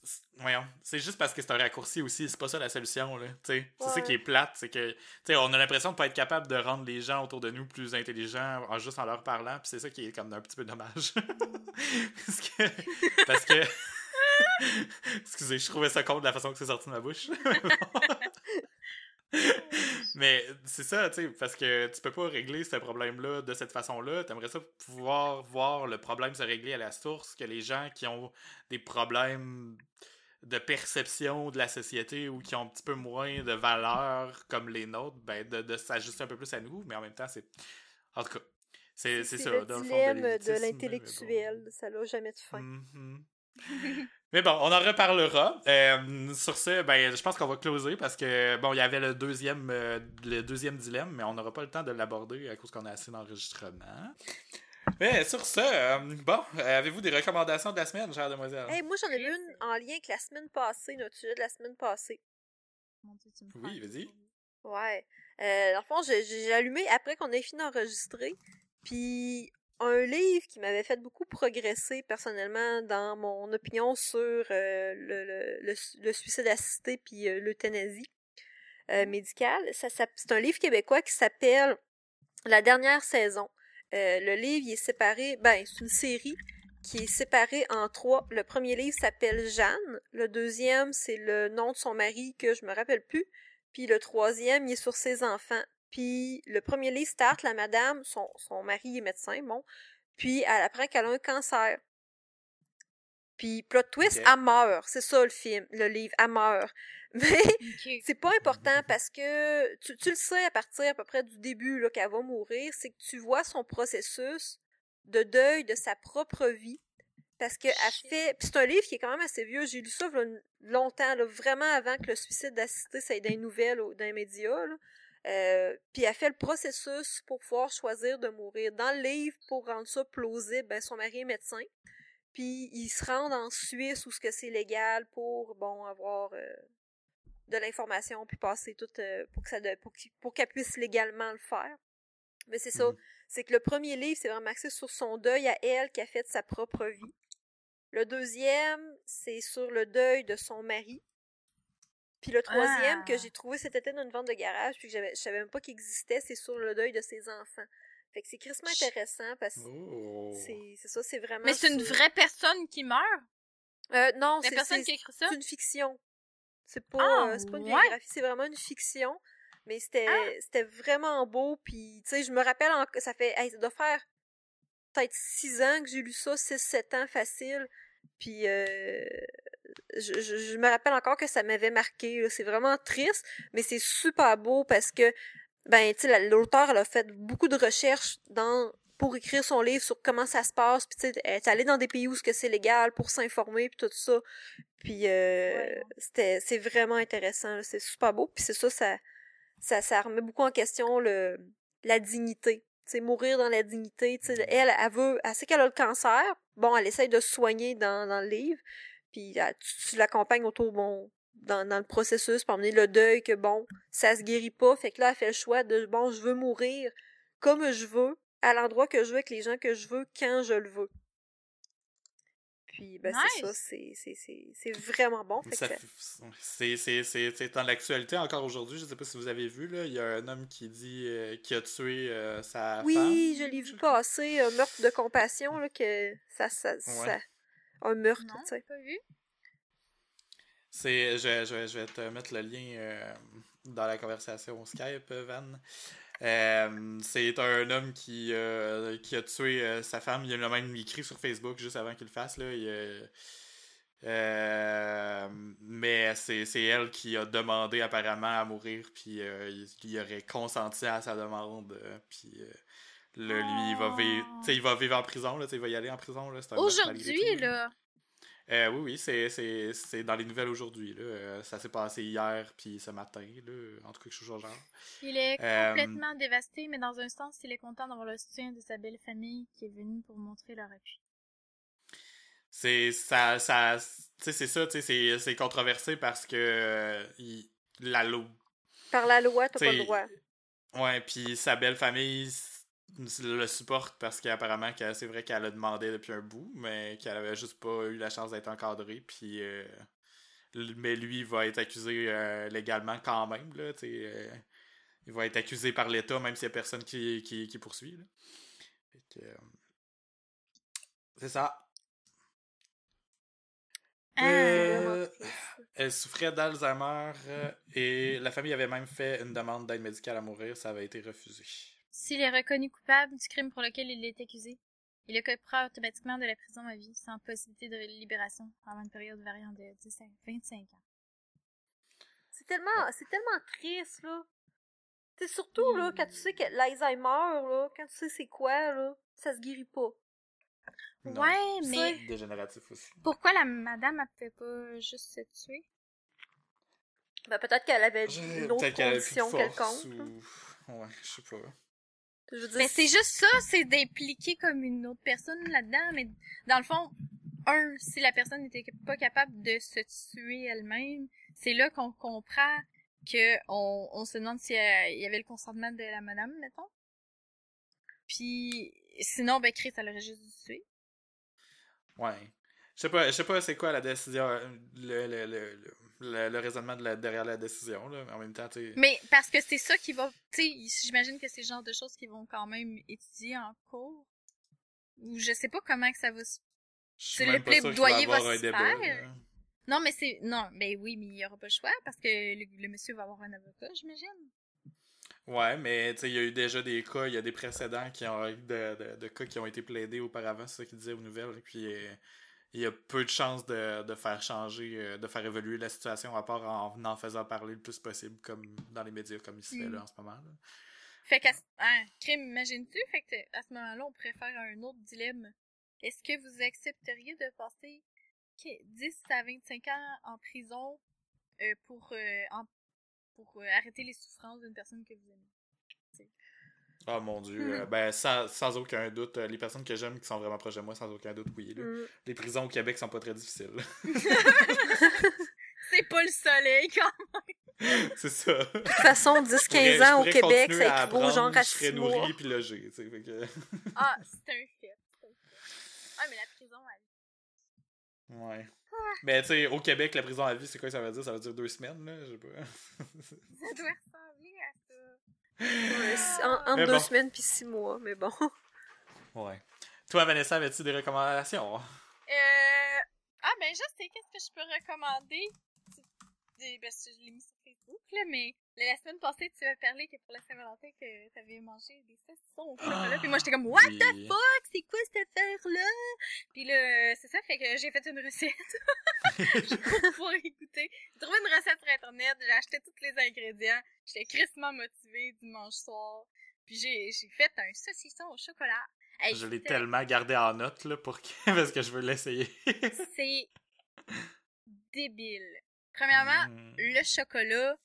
voyons, c'est juste parce que c'est un raccourci aussi, c'est pas ça la solution là, tu sais. C'est ça qui est plate, c'est que tu sais on a l'impression de pas être capable de rendre les gens autour de nous plus intelligents en juste en leur parlant, puis c'est ça qui est comme un petit peu dommage. parce que parce que Excusez, je trouvais ça con de la façon que c'est sorti de ma bouche. Mais c'est ça, tu sais, parce que tu peux pas régler ce problème-là de cette façon-là. T'aimerais ça pouvoir voir le problème se régler à la source, que les gens qui ont des problèmes de perception de la société ou qui ont un petit peu moins de valeur comme les nôtres, ben de, de s'ajuster un peu plus à nous, mais en même temps, c'est. En tout cas, c'est ça, le dans le fond, dilemme de bon. l'intellectuel. Ça n'a jamais de fin. Mhm. Mais bon, on en reparlera. Euh, sur ce, ben, je pense qu'on va closer parce que bon, il y avait le deuxième, euh, le deuxième dilemme, mais on n'aura pas le temps de l'aborder à cause qu'on a assez d'enregistrement. Mais sur ce, euh, bon, euh, avez-vous des recommandations de la semaine, chère demoiselle? Hey, moi, j'en ai une en lien avec la semaine passée, notre sujet de la semaine passée. Mon Dieu, tu me Oui, vas-y. Ouais. Euh, dans le fond, j'ai j'ai allumé après qu'on ait fini d'enregistrer. Puis, un livre qui m'avait fait beaucoup progresser personnellement dans mon opinion sur euh, le, le, le, le suicide assisté puis euh, l'euthanasie euh, médicale. Ça, ça- c'est un livre québécois qui s'appelle La dernière saison. Euh, le livre est séparé, ben, c'est une série qui est séparée en trois. Le premier livre s'appelle Jeanne. Le deuxième, c'est le nom de son mari que je me rappelle plus. Puis le troisième, il est sur ses enfants. Puis le premier livre start, la madame, son, son mari est médecin, bon. Puis elle apprend qu'elle a un cancer. Puis plot twist, Ok. elle meurt. C'est ça le film, le livre, elle meurt. Mais c'est pas important parce que tu, tu le sais à partir à peu près du début là, qu'elle va mourir, c'est que tu vois son processus de deuil de sa propre vie. Parce que elle Shit. fait. Puis c'est un livre qui est quand même assez vieux. J'ai lu ça là, longtemps, là, vraiment avant que le suicide assisté, ça ait des nouvelles ou dans les médias. Là. Euh, puis elle fait le processus pour pouvoir choisir de mourir. Dans le livre, pour rendre ça plausible, ben, son mari est médecin. Puis ils se rendent en Suisse où ce que c'est légal pour bon avoir euh, de l'information puis passer tout euh, pour que ça de- pour qu'il- pour qu'elle puisse légalement le faire. Mais c'est ça, Mhm. c'est que le premier livre c'est vraiment axé sur son deuil à elle qui a fait de sa propre vie. Le deuxième, c'est sur le deuil de son mari. Puis le troisième Ah. que j'ai trouvé cet été dans une vente de garage puis que je savais même pas qu'il existait, c'est sur le deuil de ses enfants. Fait que c'est crissement intéressant parce que Oh. c'est c'est ça, c'est vraiment Mais c'est une vraie personne qui meurt? Euh, non, c'est une fiction. C'est pas, Ah, euh, c'est pas une ouais? biographie, c'est vraiment une fiction. Mais c'était, Ah! c'était vraiment beau. Puis, tu sais, je me rappelle, en- ça fait, hey, ça doit faire peut-être six ans que j'ai lu ça, six, sept ans facile. Puis, euh, je, je, je me rappelle encore que ça m'avait marqué. là. C'est vraiment triste, mais c'est super beau parce que, ben, tu sais, la- l'auteur, elle a fait beaucoup de recherches dans pour écrire son livre sur comment ça se passe, puis tu sais, elle est allée dans des pays où c'est légal pour s'informer, puis tout ça. Puis euh, Ouais. c'était c'est vraiment intéressant, c'est super beau, puis c'est ça, ça ça ça remet beaucoup en question le la dignité. Tu sais, mourir dans la dignité, tu sais, elle, elle veut, elle sait qu'elle a le cancer, bon, elle essaye de se soigner dans, dans le livre, puis elle- tu, tu l'accompagnes autour, bon, dans, dans le processus, pour emmener le deuil que, bon, ça se guérit pas, fait que là, elle fait le choix de, bon, je veux mourir comme je veux, à l'endroit que je veux, avec les gens que je veux, quand je le veux. Puis, ben, c'est ça, Nice. c'est- c'est- c'est c'est vraiment bon. C'est c'est- c'est- c'est dans l'actualité encore aujourd'hui. Je sais pas si vous avez vu, là. Il y a un homme qui dit euh, qui a tué euh, sa femme. Oui, je l'ai vu passer, un meurtre de compassion, là, que ça, ça, ça- un meurtre, Non, tu sais. pas vu. C'est, je, je, je vais te mettre le lien euh, dans la conversation Skype, Van. Euh, c'est un homme qui, euh, qui a tué sa femme. Il a même écrit sur Facebook juste avant qu'il le fasse. Là. Il, mais c'est, c'est elle qui a demandé apparemment à mourir. Puis euh, il, il aurait consenti à sa demande. puis là, lui, il va, vivre, sais, il va vivre en prison. Là, il va y aller en prison. Aujourd'hui, là. Euh, oui, oui, c'est, c'est, c'est dans les nouvelles aujourd'hui. Là. Euh, ça s'est passé hier puis ce matin. Là. En tout cas, quelque chose genre. Il est Euh, complètement dévasté, mais dans un sens, il est content d'avoir le soutien de sa belle famille qui est venue pour montrer leur appui. C'est ça, ça tu sais, c'est ça, tu sais, c'est, c'est controversé parce que euh, il- la loi. Par la loi, t'as pas le droit. Ouais, puis sa belle famille le supporte parce qu'apparemment c'est vrai qu'elle a demandé depuis un bout, mais qu'elle avait juste pas eu la chance d'être encadrée, puis euh, mais lui il va être accusé euh, légalement quand même là, euh, il va être accusé par l'État même s'il y a personne qui, qui, qui poursuit. Là. Fait que, c'est ça. Ah, Euh, elle souffrait d'Alzheimer et la famille avait même fait une demande d'aide médicale à mourir, ça avait été refusé. S'il est reconnu coupable du crime pour lequel il est accusé, il occupera automatiquement de la prison à vie sans possibilité de libération pendant une période variant de 10 à 25 ans. C'est tellement, c'est tellement triste, là. C'est surtout, là, quand tu sais que l'Alzheimer, là, quand tu sais c'est quoi, là, ça se guérit pas. Non. Ouais, mais sais. Dégénératif aussi. pourquoi la madame elle pouvait pas juste se tuer? Ben, peut-être qu'elle avait une autre condition force quelconque. ou... Ouais, je sais pas. Je veux dire, Mais c'est juste ça, c'est d'impliquer comme une autre personne là-dedans, mais dans le fond, un, si la personne n'était pas capable de se tuer elle-même, c'est là qu'on comprend que on, on se demande s'il y, a- il y avait le consentement de la madame, mettons. Puis sinon, ben Chris, elle aurait juste dû se tuer. Ouais. Je sais pas, je sais pas c'est quoi la décision, le, le, le, le, raisonnement de la- derrière la décision, là. mais En même temps, tu. Mais parce que c'est ça qui va, tu sais, j'imagine que c'est le genre de choses qui vont quand même étudier en cours. Ou je sais pas comment que ça va se le plaidoyer va se débat, faire. là. Non, mais c'est. Non, mais oui, mais il n'y aura pas le choix parce que le, monsieur va avoir un avocat, j'imagine. Ouais, mais tu sais, il y a eu déjà des cas, il y a des précédents qui ont de, de, de cas qui ont été plaidés auparavant, c'est ça qu'il disait aux nouvelles. Puis euh, il y a peu de chances de, de faire changer, euh, de faire évoluer la situation, à part en en faisant parler le plus possible, comme dans les médias, comme il se fait Mm. là en ce moment. là. Fait qu'à ce- hein, crime, imagines-tu? Fait que à ce moment-là, on pourrait faire un autre dilemme. Est-ce que vous accepteriez de passer que- 10 à 25 ans en prison euh, pour, euh, en- pour euh, arrêter les souffrances d'une personne que vous aimez? Oh mon dieu. Mm. euh, ben, sans, sans aucun doute, euh, les personnes que j'aime qui sont vraiment proches de moi, sans aucun doute, oui. là. mm. Les prisons au Québec sont pas très difficiles. C'est pas le soleil, quand c'est ça. De toute façon, 10-15 ans au Québec, ça équivaut genre à Je serais 6 mois. nourri puis logé. tu sais, fait que- Ah, c'est un fait. c'est un fait. Ah, mais la prison, elle... Ouais. Mais tu sais, au Québec, la prison à vie, c'est quoi ça veut dire? Ça veut dire deux semaines, là? Je sais pas. ça doit à. Ouais, en- deux bon. semaines puis six mois, mais bon. Ouais. Toi, Vanessa, avais-tu des recommandations? Euh... Ah, ben, je sais qu'est-ce que je peux recommander? Des- Ben, je là, mais la semaine passée, tu m'as parlé que pour la Saint-Valentin, que t'avais mangé des saucissons au chocolat. Puis moi, j'étais comme, What the fuck? C'est quoi cette affaire-là? Puis là, c'est ça, fait que j'ai fait une recette. pour pouvoir écouter. J'ai trouvé une recette sur Internet, j'ai acheté tous les ingrédients. J'étais crissement motivée dimanche soir. Puis j'ai fait un saucisson au chocolat. Hey, Je l'ai tellement gardé en note, là, pour que... parce que je veux l'essayer. C'est débile. Premièrement, Mm. le chocolat,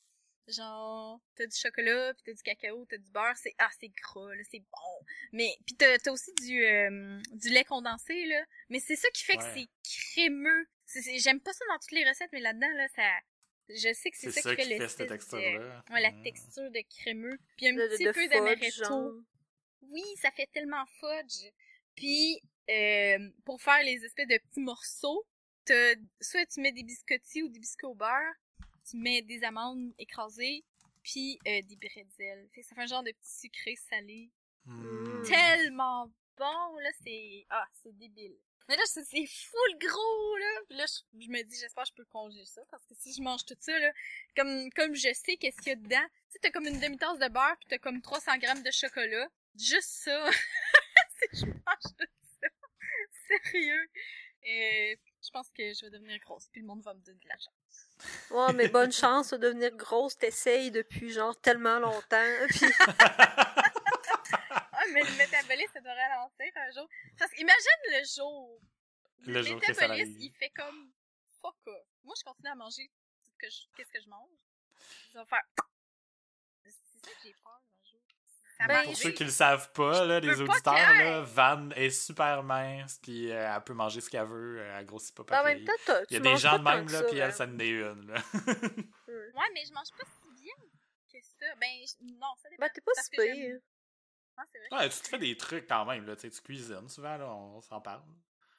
genre, t'as du chocolat, puis t'as du cacao, t'as du beurre, c'est ah c'est gras, là, c'est bon. Mais puis t'as t'as aussi du euh, du lait condensé là, mais c'est ça qui fait que c'est crémeux. C'est- c'est- J'aime pas ça dans toutes les recettes, mais là-dedans là, ça, je sais que c'est C'est ça, ça qui fait, qui fait cette l'espèce de- texture-là. Ouais, la Mm. texture de crémeux. Puis un De, petit de peu fudge, d'amaretto. Oui, ça fait tellement fudge. Puis euh, pour faire les espèces de petits morceaux, t'as, soit tu mets des biscottis ou des biscuits au beurre, tu mets des amandes écrasées, puis euh, des bretzels. Fait que ça fait un genre de petit sucré salé. Hmm. Tellement bon, là, c'est... Ah, c'est débile. Mais là, c'est c'est full gros, là. Puis là, je, je me dis, j'espère que je peux congeler ça, parce que si je mange tout ça, là, comme, comme je sais qu'est-ce qu'il y a dedans, tu sais, t'as comme une demi-tasse de beurre, puis t'as comme 300 grammes de chocolat. Juste ça. si je mange tout ça. Sérieux. Et je pense que je vais devenir grosse, puis le monde va me donner de l'argent. Ouais, mais bonne chance de devenir grosse, t'essayes depuis genre tellement longtemps. Puis Ah, mais le métabolisme, ça doit ralentir un jour. Parce que imagine le jour. Le jour que ça métabolisme, il fait comme fuck off. Moi, je continue à manger tout ce que je- qu'est-ce que je mange. Ça va faire. C'est ça que j'ai peur. Ça Ben, Pour ceux qui le savent pas, là, les auditeurs, là, Van est super mince, puis euh, elle peut manger ce qu'elle veut, euh, elle grossit pas pareil. Il y a des gens de même, là, puis elle, ça en est une, là. Ouais, mais je mange pas si bien que ça. Ben, je- non, ça dépend. Ben, t'es pas si pire. Ah, c'est vrai. Ouais, tu te fais des trucs quand même, là, tu cuisines souvent, là, on, s'en parle.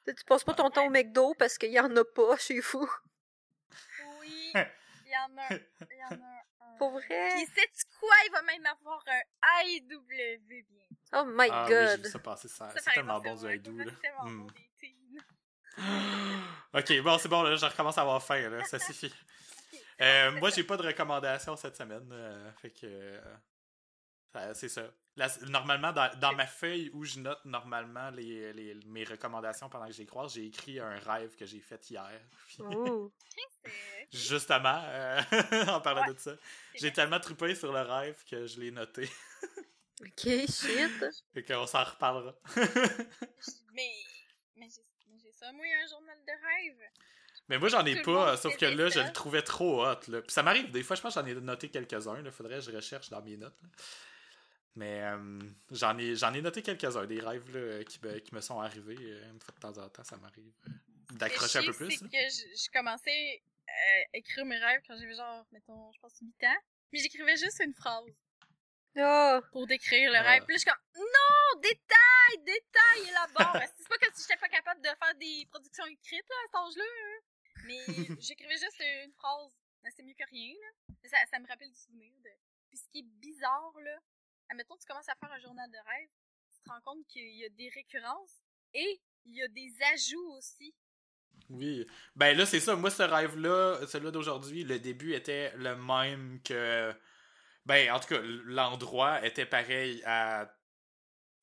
Tu passes pas ton temps au McDo parce qu'il y en a pas chez vous. Oui, il y en a, il y en a un. Pour vrai? Puis sais-tu quoi? Il va même avoir un IW bien. Oh my ah, oui, god. vu ça passer, ça, Ça, c'est tellement bon c'est du là. c'est tellement Hmm. bon, ok, bon, c'est bon, là, je recommence à avoir faim, là, ça suffit. Euh, moi, j'ai pas de recommandations cette semaine, euh, fait que... euh, c'est ça. La- normalement, dans, dans ma feuille où je note normalement les, les- mes recommandations pendant que j'y croise, j'ai écrit un rêve que j'ai fait hier. Puis. C'est- Justement, euh, en parlant Ouais. de ça, j'ai tellement trippé sur le rêve que je l'ai noté. Ok, shit. Fait qu'on s'en reparlera. Mais, mais j'ai ça, moi, un journal de rêve. Mais moi, j'en ai Tout pas, sauf que là, je le trouvais trop hot. Là. Puis ça m'arrive, des fois, je pense que j'en ai noté quelques-uns. Il faudrait que je recherche dans mes notes. là. Mais euh, j'en ai, j'en ai noté quelques-uns, des rêves là, qui, me, qui me sont arrivés. euh, Une fois de temps en temps, ça m'arrive euh, d'accrocher un peu plus. C'est que je, je commençais à écrire mes rêves quand j'avais genre, mettons, je pense 8 ans. Mais j'écrivais juste une phrase Ah, pour décrire le Ah. rêve. Puis là, je suis comme, non, détail, détail là-bas. c'est pas comme si j'étais pas capable de faire des productions écrites, là, à cet âge-là. hein. Mais j'écrivais juste une phrase. Mais c'est mieux que rien, là. Ça me rappelle du souvenir de... Puis ce qui est bizarre, là, admettons, tu commences à faire un journal de rêve, tu te rends compte qu'il y a des récurrences et il y a des ajouts aussi. Oui. Ben là, c'est ça. Moi, ce rêve-là, celui d'aujourd'hui, le début était le même que. Ben, en tout cas, l'endroit était pareil à,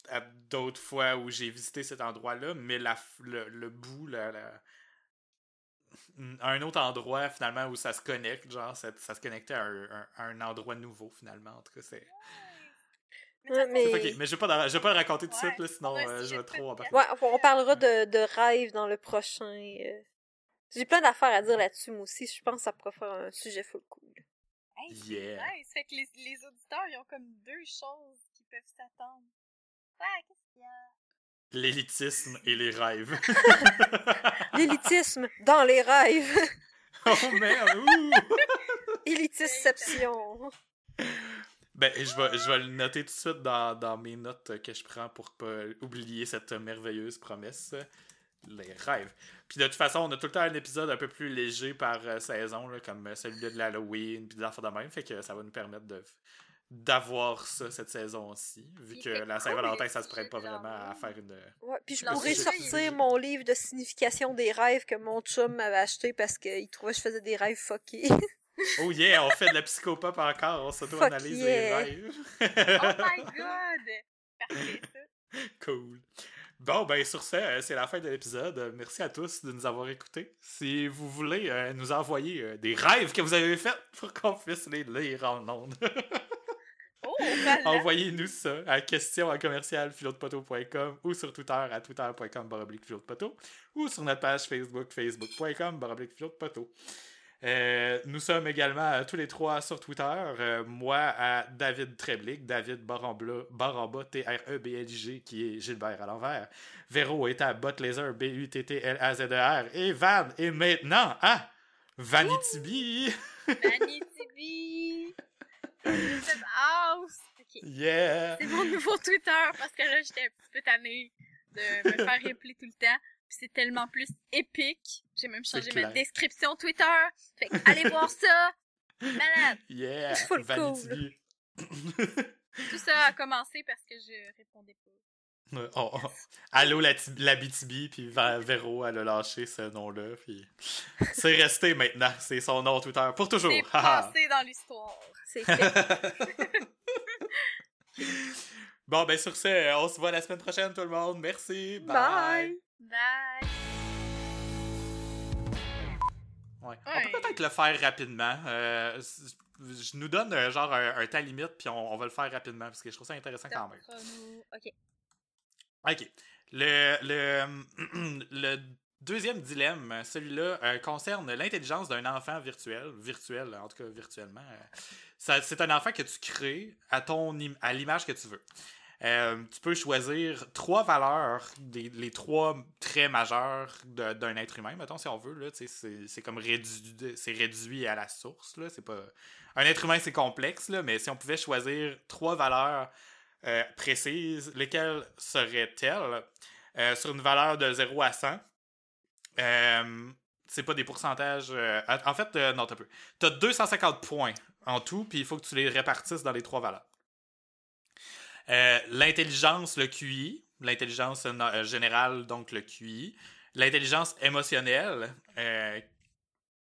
à d'autres fois où j'ai visité cet endroit-là, mais la, le, le bout, la, un autre endroit finalement où ça se connecte, genre, ça, se connectait à un, un- à un endroit nouveau finalement. En tout cas, c'est. Mais mais- c'est ok. Mais je vais pas, je vais pas le raconter tout de Ouais. suite, là, sinon euh, je vais trop podcast. embarquer. Ouais, on parlera de, de rêve dans le prochain. euh. J'ai plein d'affaires à dire là-dessus, moi aussi. Je pense que ça pourrait faire un sujet full cool. Hey, c'est Yeah. nice. Fait que les, les auditeurs, ils ont comme deux choses qui peuvent s'attendre. Ouais, qu'est-ce qu'il y a? L'élitisme et les rêves. L'élitisme dans les rêves. oh merde! ouh! Élitisception. Ben, je vais, je vais le noter tout de suite dans, dans mes notes que je prends pour pas oublier cette merveilleuse promesse. Les rêves. Puis de toute façon, on a tout le temps un épisode un peu plus léger par euh, saison, là, comme celui de l'Halloween, puis des affaires de même. Fait que ça va nous permettre de d'avoir ça cette saison aussi. Vu Il que la Saint-Valentin, le ça se prête pas vraiment à faire une. Ouais, puis je pourrais sortir mon livre de signification des rêves que mon chum m'avait acheté parce qu'il trouvait que je faisais des rêves fuckés. Oh yeah, on fait de la psychopop encore, on s'auto-analyse yeah. les rêves. Oh my god! Parfait, ça. Cool. Bon, ben sur ce, euh, c'est la fin de l'épisode. Merci à tous de nous avoir écoutés. Si vous voulez euh, nous envoyer euh, des rêves que vous avez faits pour qu'on puisse les lire en ondes, Oh, voilà. envoyez-nous ça à question à commercial ou sur Twitter à twitter.com baroblique ou sur notre page Facebook facebook.com baroblique. Euh, nous sommes également euh, tous les trois sur Twitter. Euh, moi à David Treblick, David Baramba, Baramba T-R-E-B-L-I-G, qui est Gilbert à l'envers. Véro est à Botlaser, B-U-T-T-L-A-Z-E-R. Et Van est maintenant à Vanity Vanity Bee. Cette house. Ok. Yeah! C'est mon nouveau Twitter parce que là, j'étais un petit peu tannée de me faire rappeler tout le temps. Puis c'est tellement plus épique. J'ai même changé ma description Twitter. Fait que allez voir ça. Malade. Yeah! Full Vanity. Tout ça a commencé parce que je répondais pas. Oh, oh. Allô la, BTB, puis Véro, elle a lâché ce nom-là, puis c'est resté maintenant, c'est son nom Twitter pour toujours. C'est passé dans l'histoire. C'est fait. bon, ben sur ce, on se voit la semaine prochaine tout le monde, merci, Bye. Bye. Ouais. On peut peut-être le faire rapidement. Euh, je nous donne euh, genre un, un temps limite, puis on, on va le faire rapidement, parce que je trouve ça intéressant quand même. Ok. OK. Le, le, le deuxième dilemme, celui-là, euh, concerne l'intelligence d'un enfant virtuel. Virtuel, en tout cas virtuellement. euh. C'est un enfant que tu crées à, ton, à l'image que tu veux. Euh, tu peux choisir trois valeurs, les trois traits majeurs d'un être humain, mettons, si on veut. C'est, comme réduit, réduit à la source. Là, pas... Un être humain, c'est complexe, là, mais si on pouvait choisir trois valeurs euh, précises, lesquelles seraient-elles? Euh, sur une valeur de 0 à 100? Euh, c'est pas des pourcentages. en fait, non, t'as peu. T'as 250 points en tout, puis il faut que tu les répartisses dans les trois valeurs. Euh, l'intelligence, le QI, l'intelligence euh, générale, donc le QI. L'intelligence émotionnelle, euh,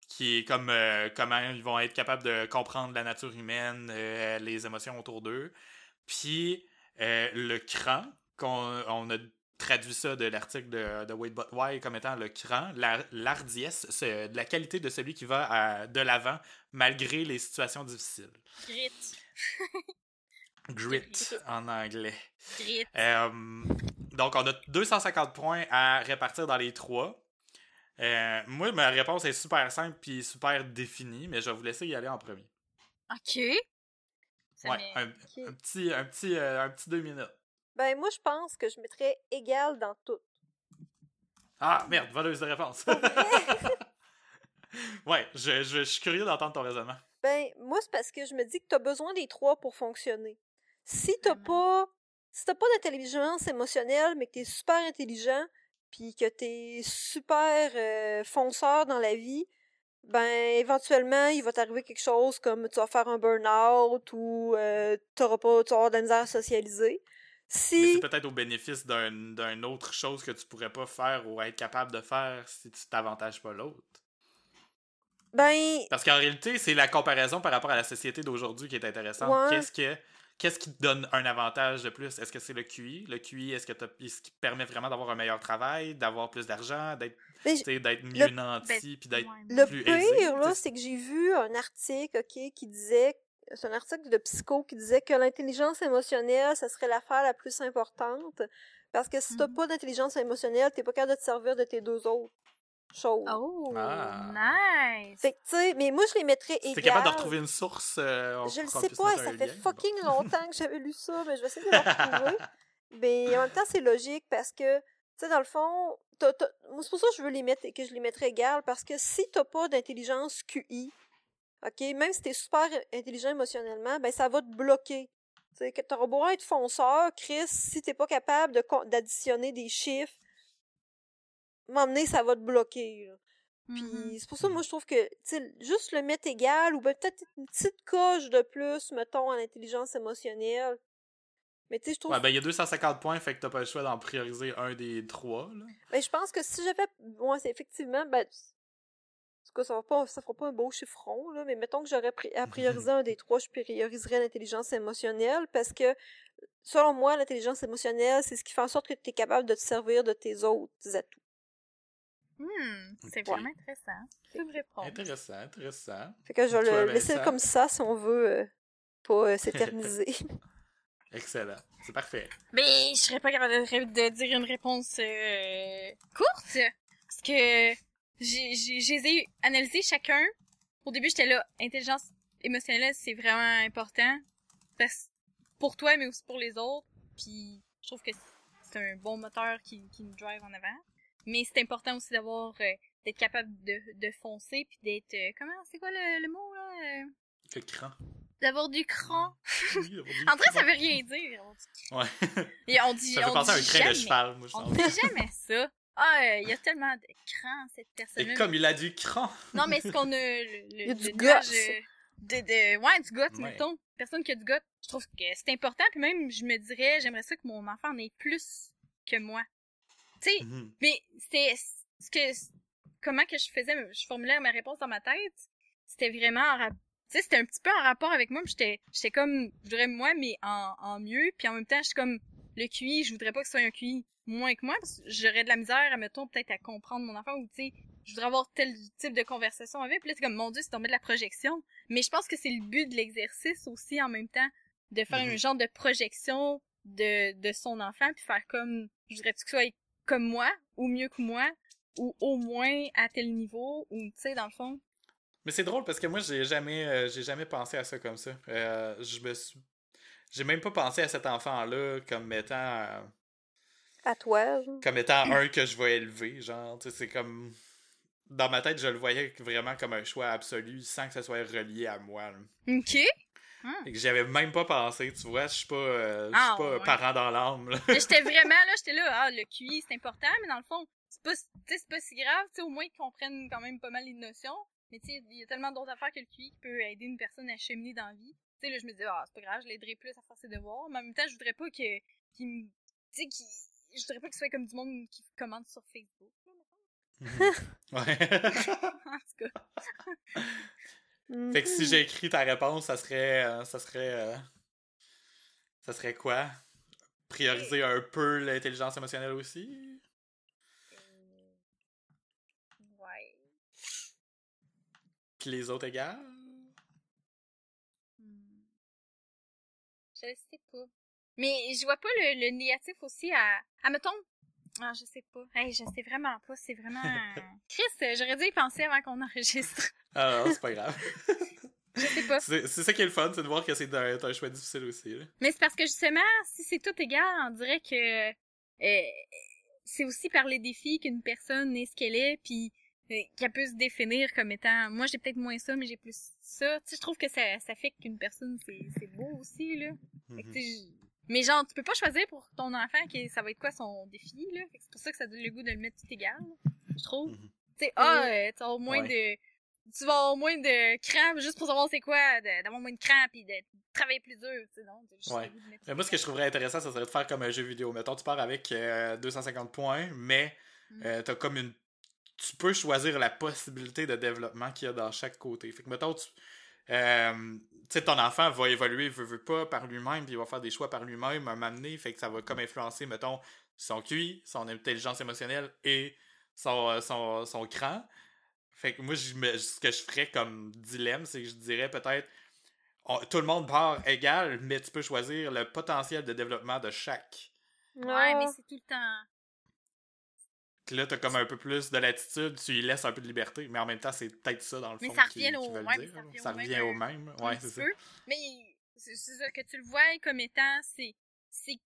qui est comme comment ils vont être capables de comprendre la nature humaine, les émotions autour d'eux. Puis le cran, qu'on on a traduit ça de l'article de, de Wade Why comme étant le cran, la- l'ardiesse, de la qualité de celui qui va de l'avant malgré les situations difficiles. Grit en anglais. Grit. Euh, donc, on a 250 points à répartir dans les trois. Euh, moi, ma réponse est super simple puis super définie, mais je vais vous laisser y aller en premier. Ok. Ça Ouais, un, un petit, un, petit, euh, un petit deux minutes. Ben, moi, je pense que je mettrais égal dans tout. Ah, merde, voleuse de réponse. ouais, je, je, je suis curieux d'entendre ton raisonnement. Ben, moi, c'est parce que je me dis que t'as besoin des trois pour fonctionner. Si t'as pas, si t'as pas d'intelligence émotionnelle, mais que t'es super intelligent, puis que t'es super euh, fonceur dans la vie, ben, éventuellement, il va t'arriver quelque chose comme tu vas faire un burn-out ou euh, t'auras pas, tu vas avoir de la misère à socialiser. Mais Si, c'est peut-être au bénéfice d'un d'une autre chose que tu pourrais pas faire ou être capable de faire si tu t'avantages pas l'autre. ben, Parce qu'en réalité, c'est la comparaison par rapport à la société d'aujourd'hui qui est intéressante. Ouais. Qu'est-ce que qu'est-ce qui te donne un avantage de plus? Est-ce que c'est le QI? Le QI, est-ce que t'as- est-ce qui te permet vraiment d'avoir un meilleur travail, d'avoir plus d'argent, d'être ben, tu sais, d'être mieux le- nanti, puis d'être Ouais. Le plus pire, aisé, là, c'est que j'ai vu un article, OK, qui disait, c'est un article de psycho qui disait que l'intelligence émotionnelle, ça serait l'affaire la plus importante. Parce que si t'as Mhm. pas d'intelligence émotionnelle, t'es pas capable de te servir de tes deux autres Oh, Ah. nice. Fait que, tu sais, mais moi, je les mettrais Si égal. t'es capable de retrouver une source, euh, Je le sais pas, ça fait lien. fucking longtemps que j'avais lu ça, mais je vais essayer de le retrouver. mais en même temps, c'est logique parce que, tu sais, dans le fond, c'est pour ça que je veux les mettre, que je les mettrais égales, parce que si t'as pas d'intelligence QI, ok, même si t'es super intelligent émotionnellement, ben ça va te bloquer. Tu sais, que t'auras beau être fonceur, Chris, si t'es pas capable de d'additionner des chiffres, m'emmener, ça va te bloquer. là. Puis c'est pour ça, moi, je trouve que, juste le mettre égal, ou ben, peut-être une petite coche de plus, mettons, en intelligence émotionnelle. Mais tu sais, je trouve... Ouais, ben il y a 250 points, fait que t'as pas le choix d'en prioriser un des trois. Là. Ben, je pense que si j'avais... Ouais, c'est effectivement, ben... En tout cas, ça va pas, ça fera pas un beau chiffron, là, mais mettons que j'aurais à prioriser un des trois, je prioriserais l'intelligence émotionnelle, parce que, selon moi, l'intelligence émotionnelle, c'est ce qui fait en sorte que tu es capable de te servir de tes autres atouts. Hmm, c'est vraiment intéressant. C'est une réponse. Intéressant, intéressant. Fait que je vais le laisser comme ça, si on veut euh, pas euh, s'éterniser. Excellent. C'est parfait. Mais je serais pas capable de, dire une réponse euh, courte. Parce que j'ai, j'ai, je les ai analysés chacun. Au début, j'étais là, intelligence émotionnelle, c'est vraiment important. Parce, pour toi, mais aussi pour les autres. Puis, je trouve que c'est un bon moteur qui, qui nous drive en avant. Mais c'est important aussi d'avoir, euh, d'être capable de, de foncer, puis d'être, euh, comment, c'est quoi le, le mot, là? euh? Le cran. D'avoir du cran. Oui, En vrai, ça cran. veut rien dire. On dit, Ouais. Et on dit, Ça fait on penser à un crin jamais. de cheval, moi, je On dit jamais ça. Ah, euh, il y a tellement de crans, cette Et personne-là. comme il a du cran. Non, mais est-ce qu'on a le, le, Il y a du euh, de, de, ouais, du goût, Ouais. mettons. Personne qui a du goût. Je trouve que c'est important, puis même, je me dirais, j'aimerais ça que mon enfant en ait plus que moi. Tu sais, Mhm. mais c'était ce que comment que je faisais je formulais ma réponse dans ma tête c'était vraiment en tu sais c'était un petit peu en rapport avec moi j'étais j'étais comme je voudrais moi mais en, en mieux puis en même temps je suis comme le QI je voudrais pas que ce soit un QI moins que moi parce que j'aurais de la misère à mettons peut-être à comprendre mon enfant ou tu sais je voudrais avoir tel type de conversation avec puis là c'est comme mon dieu c'est tombé de la projection mais je pense que c'est le but de l'exercice aussi en même temps de faire Mhm. un genre de projection de, de son enfant puis faire comme je voudrais que tu sois comme moi ou mieux que moi ou au moins à tel niveau ou tu sais dans le fond Mais c'est drôle parce que moi, j'ai jamais, euh, j'ai jamais pensé à ça comme ça. Euh, je me suis. J'ai même pas pensé à cet enfant-là comme étant. euh, À toi, genre. comme étant un que je vais élever. Genre, tu sais, c'est comme. Dans ma tête, je le voyais vraiment comme un choix absolu sans que ça soit relié à moi. là. ok Et que j'avais même pas pensé, tu vois, je suis pas, euh, je suis Ah, pas ouais. parent dans l'âme. j'étais vraiment là j'étais là ah le QI c'est important mais dans le fond c'est pas pas si grave au moins qu'ils comprennent quand même pas mal les notions mais tu sais il y a tellement d'autres affaires que le QI qui peut aider une personne à cheminer dans la vie tu sais là je me dis ah c'est pas grave je l'aiderai plus à faire ses devoirs mais en même temps je voudrais pas que qu'il me- tu sais qu'il je voudrais pas qu'il soit comme du monde qui commente sur Facebook ouais. en tout cas Fait que si Mhm. j'ai écrit ta réponse, ça serait. euh, ça serait. euh, ça serait quoi? Prioriser un peu l'intelligence émotionnelle aussi? Euh, ouais Puis les autres égales? Hmm. Je sais pas. Mais je vois pas le, le négatif aussi à. À mettons. Ah, je sais pas. Hey, je sais vraiment pas. C'est vraiment. Chris, euh, j'aurais dû y penser avant qu'on enregistre. Ah non, c'est pas grave. Je sais pas. C'est ça qui est le fun, c'est de voir que c'est un, un choix difficile aussi. là. Mais c'est parce que justement, si c'est tout égal, on dirait que. euh, c'est aussi par les défis qu'une personne est ce qu'elle est, puis euh, qu'elle peut se définir comme étant. Moi, j'ai peut-être moins ça, mais j'ai plus ça. Tu sais, je trouve que ça, ça fait qu'une personne, c'est beau aussi, là. Fait que, Tu Mais genre, tu peux pas choisir pour ton enfant que ça va être quoi son défi, là. Fait que c'est pour ça que ça donne le goût de le mettre tout égal, là, je trouve. Mhm. Tu sais, ah, euh, tu vas avoir moins de... Tu vas avoir moins de crampes juste pour savoir c'est quoi, d'avoir moins de crampes et de travailler plus dur, tu sais, non? juste Ouais. Mais moi, ce que je trouverais intéressant, ça serait de faire comme un jeu vidéo. Mettons, tu pars avec euh, 250 points, mais Mm. euh, t'as comme une. Tu peux choisir la possibilité de développement qu'il y a dans chaque côté. Fait que, mettons, tu. Euh, tu sais, ton enfant va évoluer, veut, veut pas, par lui-même, puis il va faire des choix par lui-même, un moment donné, fait que ça va comme influencer, mettons, son QI, son intelligence émotionnelle et son, euh, son, son cran. Fait que moi, je ce que je ferais comme dilemme, c'est que je dirais peut-être on- tout le monde part égal, mais tu peux choisir le potentiel de développement de chaque. Ouais, mais Ah. c'est tout le temps... Puis là, t'as comme un peu plus de latitude, tu lui laisses un peu de liberté, mais en même temps, c'est peut-être ça dans le Mais fond ça qui, revient qui au- dire. mais Ça revient au même. un Ouais, c'est ça. Mais c'est ça, que tu le vois comme étant, c'est... c'est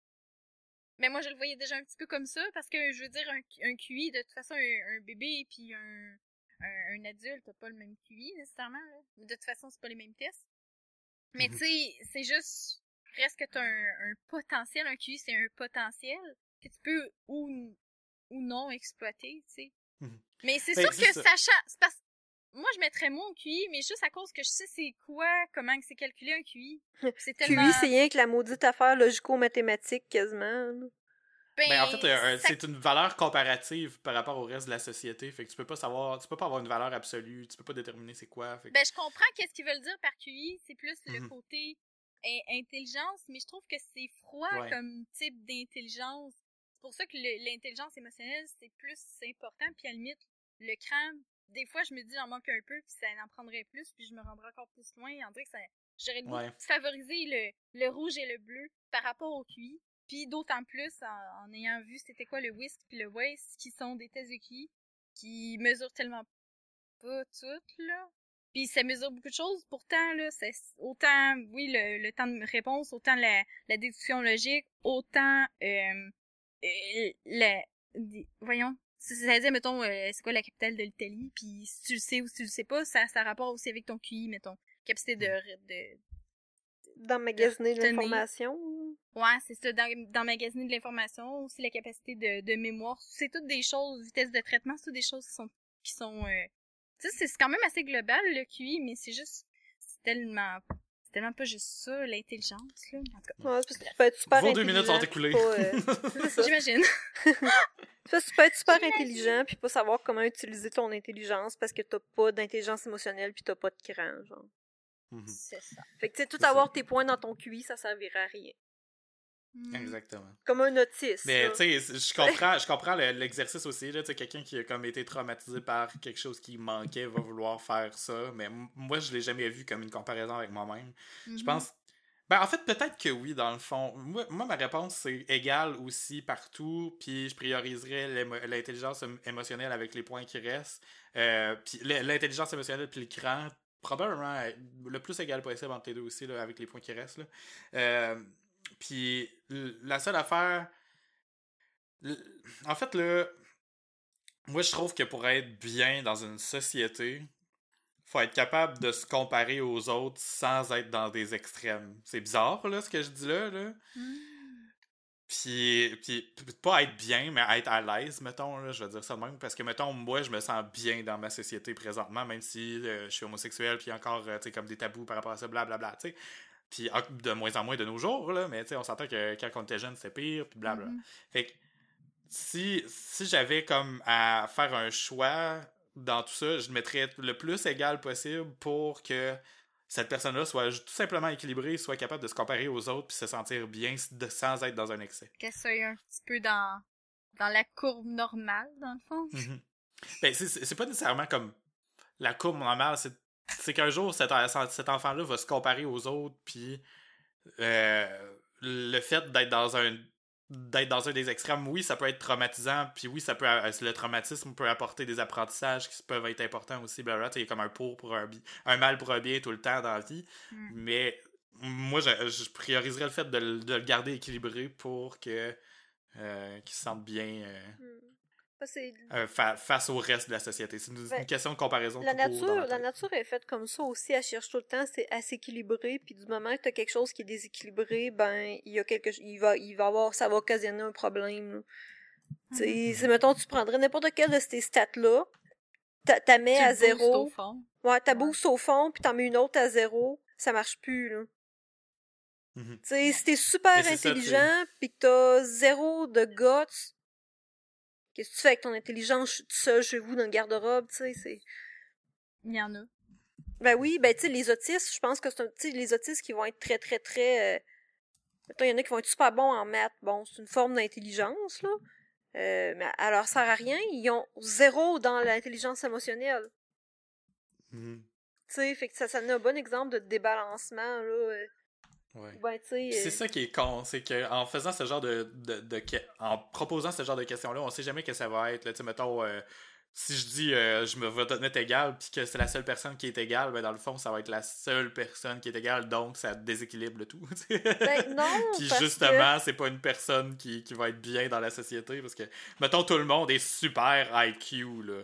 Mais moi, je le voyais déjà un petit peu comme ça, parce que, je veux dire, un, un QI, de toute façon, un, un bébé puis un, un, un adulte n'a pas le même QI, nécessairement. Là. De toute façon, c'est pas les mêmes tests. Mais Mhm. tu sais, c'est juste... Reste que t'as un, un potentiel, un QI, c'est un potentiel que tu peux ou, ou non exploiter, tu sais. Mhm. Mais c'est Ben, sûr que ça. sachant... c'est parce moi, je mettrais mon QI, mais juste à cause que je sais c'est quoi, comment que c'est calculé un QI. C'est tellement... QI, c'est rien que la maudite affaire logico-mathématique, quasiment. Ben, Ben, en fait, euh, ça- c'est une valeur comparative par rapport au reste de la société. Fait que tu peux pas savoir, tu peux pas avoir une valeur absolue, tu peux pas déterminer c'est quoi. Fait que- Ben, je comprends qu'est-ce qu'ils veulent dire par QI, c'est plus le Mhm. côté in- intelligence, mais je trouve que c'est froid Ouais. comme type d'intelligence. C'est pour ça que l'intelligence émotionnelle, c'est plus important, puis à la limite, le cran, des fois, je me dis, j'en manque un peu, puis ça en prendrait plus, puis je me rendrais encore plus loin. Dirait que ça, j'aurais le Ouais. favoriser le, le rouge et le bleu par rapport au QI. Puis d'autant plus en, en ayant vu c'était quoi le WISC puis le WACE, qui sont des tests de QI, qui mesurent tellement pas toutes, là. Puis ça mesure beaucoup de choses. Pourtant, là, c'est autant, oui, le, le temps de réponse, autant la, la déduction logique, autant euh, euh, la... des- voyons, ça dire, mettons, euh, c'est quoi la capitale de l'Italie, puis si tu le sais ou si tu le sais pas, ça, ça a rapport aussi avec ton QI, mettons. Capacité de, de d'emmagasiner de l'information. Ouais, c'est ça, dans, dans magasiner de l'information, aussi la capacité de, de mémoire. C'est toutes des choses, vitesse de traitement, c'est toutes des choses qui sont, qui sont, euh, tu sais, c'est c'est quand même assez global, le QI, mais c'est juste, c'est tellement, c'est tellement pas juste ça, l'intelligence, là. En tout cas, Ouais, c'est parce que tu peux être super Vos deux minutes sont écoulées. euh, j'imagine. C'est parce que tu peux être super intelligent puis pas savoir comment utiliser ton intelligence parce que t'as pas d'intelligence émotionnelle puis t'as pas de cran, genre. Mhm. C'est ça. Fait que tu sais, tout ça. avoir tes points dans ton QI, ça servira à rien. Mm. Exactement. Comme un autiste. Mais tu sais, je comprends, je comprends le- l'exercice aussi. Là, tu sais, quelqu'un qui a comme été traumatisé par quelque chose qui manquait va vouloir faire ça. Mais moi, je l'ai jamais vu comme une comparaison avec moi-même. Je Mhm. pense. Ben, en fait, peut-être que oui, dans le fond. Moi, moi, ma réponse, c'est égal aussi partout. Puis je prioriserais l'intelligence émo- émotionnelle avec les points qui restent. Euh, puis l'intelligence émotionnelle puis le cran, probablement euh, le plus égal possible entre les deux aussi, là, avec les points qui restent. Là. Euh, puis la seule affaire. En fait, là. Moi, je trouve que pour être bien dans une société, faut être capable de se comparer aux autres sans être dans des extrêmes. C'est bizarre, là, ce que je dis là, là. Mm. Puis, puis, pas être bien, mais être à l'aise, mettons, là, je vais dire ça de même. Parce que, mettons, moi, je me sens bien dans ma société présentement, même si euh, je suis homosexuel, puis encore, euh, tu sais, comme des tabous par rapport à ça, blablabla, tu sais. Puis en- de moins en moins de nos jours, là, mais tu sais, on s'entend que quand on était jeune, c'était pire, puis blablabla. Mhm. Fait que si, si j'avais comme à faire un choix dans tout ça, je mettrais le plus égal possible pour que cette personne-là soit tout simplement équilibrée, soit capable de se comparer aux autres puis se sentir bien sans être dans un excès. Qu'elle soit un petit peu dans, dans la courbe normale, dans le fond. Mhm. Ben, c'est- c'est c'est pas nécessairement comme la courbe normale, c'est c'est qu'un jour, cet, cet enfant-là va se comparer aux autres, puis euh, le fait d'être dans un d'être dans un des extrêmes, oui, ça peut être traumatisant, puis oui, ça peut euh, le traumatisme peut apporter des apprentissages qui peuvent être importants aussi, blablabla. Il y a comme un pour pour un bi- un mal pour un bien tout le temps dans la vie, Mm. mais moi, je, je prioriserais le fait de, le- de le garder équilibré pour que euh, qu'il se sente bien euh, Hmm. C'est- euh, fa- face au reste de la société. C'est une, une question de comparaison. La nature, la nature est faite comme ça aussi. Elle cherche tout le temps c'est à s'équilibrer. Puis du moment que tu as quelque chose qui est déséquilibré, ben il y a quelque, il va, il va avoir, ça va occasionner un problème. là. Mhm. si, mettons, tu prendrais n'importe quel de ces stats-là, t'a t'a mets à zéro. au fond. Ouais, t'as Ouais. au fond, puis t'en mets une autre à zéro, ça marche plus, là. Mhm. Tu sais, si t'es super c'est intelligent, puis que t'as zéro de guts, qu'est-ce que tu fais avec ton intelligence? Tout seul chez vous dans le garde-robe, tu sais, c'est... Il y en a. Ben oui, ben tu sais, les autistes, je pense que c'est un... Tu sais, les autistes qui vont être très, très, très... Euh... Mettons, il y en a qui vont être super bons en maths. Bon, c'est une forme d'intelligence, là. Euh, mais elle leur sert à rien. Ils ont zéro dans l'intelligence émotionnelle. Mhm. Tu sais, fait que ça, ça donne un bon exemple de débalancement, là. Ouais. Ben, C'est euh, ça qui est con, c'est que en faisant ce genre de, de, de que- en proposant ce genre de questions-là, on sait jamais que ça va être. Là, mettons, euh, si je dis euh, je me vais te mettre égal, puis que c'est la seule personne qui est égale, ben dans le fond, ça va être la seule personne qui est égale, donc ça déséquilibre le tout. Ben non, Puis parce justement, c'est pas une personne qui, qui va être bien dans la société parce que, mettons, tout le monde est super IQ, là.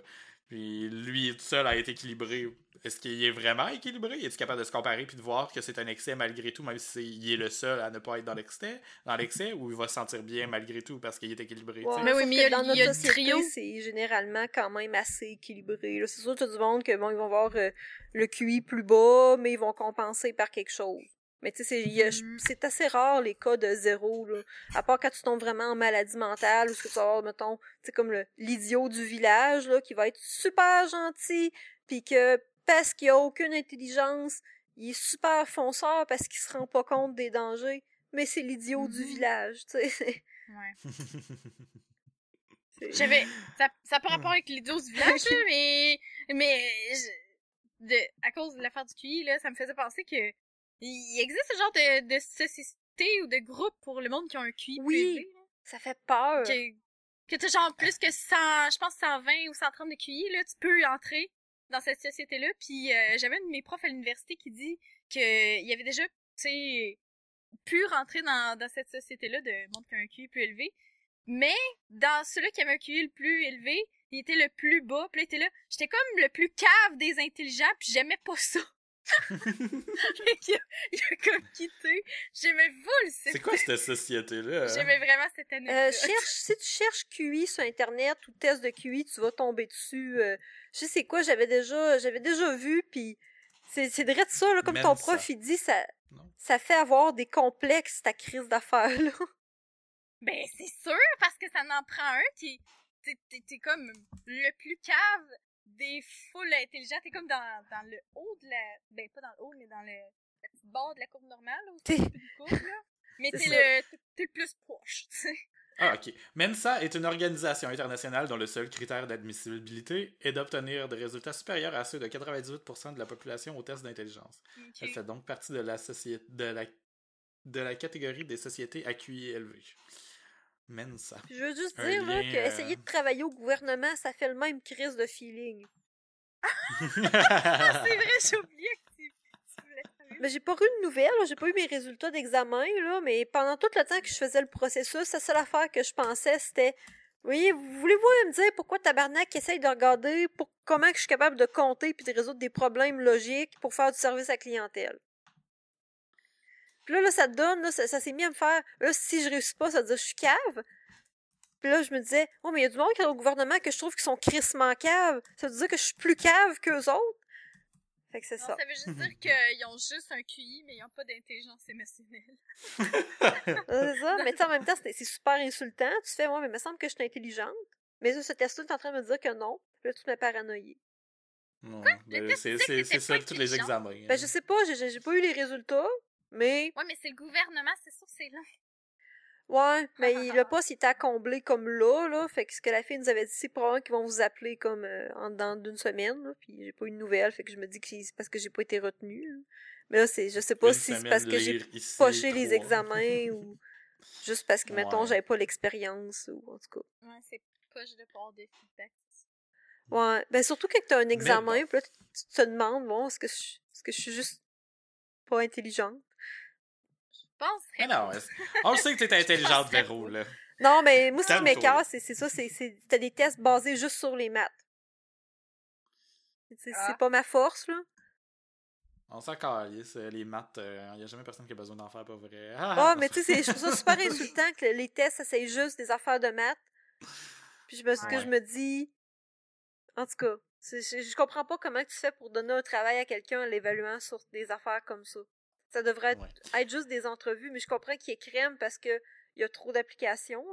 Puis lui tout seul a été équilibré. Est-ce qu'il est vraiment équilibré? Est-il capable de se comparer puis de voir que c'est un excès malgré tout, même si c'est- il est le seul à ne pas être dans l'excès, dans l'excès, ou il va se sentir bien malgré tout parce qu'il est équilibré? tu? Ouais, Mais oui, sauf mais que il y a- dans il notre y a du société, trio. c'est généralement quand même assez équilibré. là. C'est sûr, t'as du monde que bon, ils vont voir euh, le QI plus bas, mais ils vont compenser par quelque chose. Mais tu sais, c'est Mhm. c'est assez rare les cas de zéro, là. À part quand tu tombes vraiment en maladie mentale, ou ce que tu vas avoir, mettons, tu sais, comme le- l'idiot du village, là, qui va être super gentil, puis que parce qu'il a aucune intelligence, il est super fonceur parce qu'il se rend pas compte des dangers. Mais c'est l'idiot du Mhm. village, tu sais. Ouais. J'avais. Ça, ça pas rapport avec l'idiot du village, mais. Mais. je- de, à cause de l'affaire du QI, là, ça me faisait penser que. Il existe ce genre de, de société ou de groupe pour le monde qui a un QI Oui. plus élevé, là. Ça fait peur. que, que t'as genre plus que 100, je pense 120 ou 130 de QI, là, tu peux entrer dans cette société-là. Puis euh, j'avais un de mes profs à l'université qui dit que il y avait déjà, tu sais, pu rentrer dans, dans cette société-là de monde qui a un QI plus élevé. Mais dans ceux-là qui avaient un QI le plus élevé, il était le plus bas. Puis là, il était là, j'étais comme le plus cave des intelligents, puis j'aimais pas ça. il, a, il a comme quitté. J'aimais full cette... C'est quoi cette société-là? J'aimais vraiment cette Euh, anecdote. cherche, si tu cherches QI sur Internet ou test de QI, tu vas tomber dessus. Euh, je sais c'est quoi, j'avais déjà, j'avais déjà vu, puis c'est, c'est direct ça, là, comme Même ton ça. prof, il dit, ça, Non. ça fait avoir des complexes, ta crise d'affaires, là. Ben, c'est sûr, parce que ça n'en prend un qui... T'es, t'es, t'es comme le plus cave des foules intelligentes. T'es comme dans, dans le haut de la... Ben, pas dans le haut, mais dans le, le petit bord de la courbe normale, là, de courbe, là. Mais t'es le, t'es, t'es le plus proche, tu sais. Ah, ok. Mensa est une organisation internationale dont le seul critère d'admissibilité est d'obtenir des résultats supérieurs à ceux de 98% de la population au test d'intelligence. Elle fait donc partie de la, société, de la, de la catégorie des sociétés à QI élevé. Mensa. Puis je veux juste Un dire, là, lien, que euh, essayer de travailler au gouvernement, ça fait le même crise de feeling. C'est vrai, j'ai oublié que tu, tu voulais savoir. Mais j'ai pas eu de nouvelles, là, j'ai pas eu mes résultats d'examen, là, mais pendant tout le temps que je faisais le processus, la seule affaire que je pensais, c'était Oui, voulez-vous me dire pourquoi Tabarnak essaye de regarder pour comment que je suis capable de compter puis de résoudre des problèmes logiques pour faire du service à la clientèle? Puis là, là, ça donne, là, ça, ça s'est mis à me faire là, si je réussis pas, ça veut dire que je suis cave. Puis là, je me disais, oh, mais il y a du monde qui est au gouvernement que je trouve qui sont crissement caves. Ça veut dire que je suis plus cave qu'eux autres. Fait que c'est ça. ça veut juste dire qu'ils ont juste un QI, mais ils n'ont pas d'intelligence émotionnelle. C'est ça, mais tu sais, en même temps, c'est c'est super insultant. Tu fais, ouais, mais il me semble que je suis intelligente. Mais là, ce test-là, tu es en train de me dire que non. Puis là, tu m'es paranoïé. Non, ben, c'est ça tous les examens. Ben, hein. je sais pas, j'ai pas eu les résultats, mais Ouais, mais c'est le gouvernement, c'est sûr, c'est long. ouais, mais il- le poste il était à combler comme là, là. Fait que ce que la fille nous avait dit, c'est probablement qu'ils vont vous appeler comme euh, en dedans d'une semaine, là, Puis j'ai pas eu de nouvelles, fait que je me dis que c'est parce que j'ai pas été retenue. là. Mais là, c'est, je sais pas Une si c'est parce que j'ai poché les examens ou juste parce que, mettons, Ouais. j'avais pas l'expérience ou en tout cas. Ouais, c'est poche de pas avoir de feedback. Ouais, ben surtout quand t'as un examen, bon. puis là, tu tu te demandes, bon, est-ce que je, est-ce que je suis juste pas intelligente? Je penserais. Mais non, on le sait que t'es intelligente, Véro, là. Non, mais moi, ce qui m'écœure, c'est ça, c'est c'est- t'as des tests basés juste sur les maths. C'est Ah. pas ma force, là. On s'en calisse, euh, les maths, il n'y a jamais personne qui a besoin d'en faire, pas vrai. Ah, mais tu sais, c'est- je trouve ça super insultant que les tests, ça c'est juste des affaires de maths. Puis je me, ce que je me dis, en tout cas, je, je comprends pas comment tu fais pour donner un travail à quelqu'un en l'évaluant sur des affaires comme ça. Ça devrait être, Ouais. être juste des entrevues, mais je comprends qu'il est crème parce que il y a trop d'applications.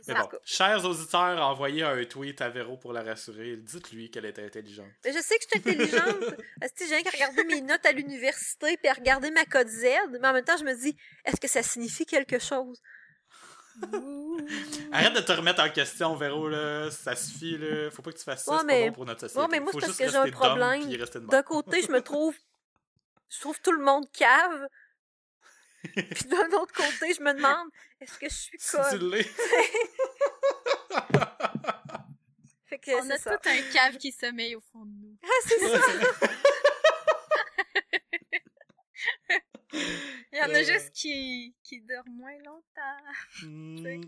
C'est Mais bon, chers auditeurs, envoyez un tweet à Véro pour la rassurer. Dites-lui qu'elle est intelligente. Mais je sais que je suis intelligente. Asti, j'ai rien qu'à regarder mes notes à l'université puis à regarder ma code Z, mais en même temps, je me dis, est-ce que ça signifie quelque chose? Arrête de te remettre en question, Véro, là. Ça suffit, là. Faut pas que tu fasses ça, Ouais, c'est mais- pas bon pour notre société. Ouais, mais moi, Faut c'est parce juste que j'ai un problème. D'un côté, je me trouve. Je trouve tout le monde cave. Puis d'un autre côté, je me demande, est-ce que je suis conne? Fait que On a ça. tout un cave qui sommeille au fond de nous. Ah, c'est ça. Il y en a Euh. juste qui, qui dorment moins longtemps. Hmm.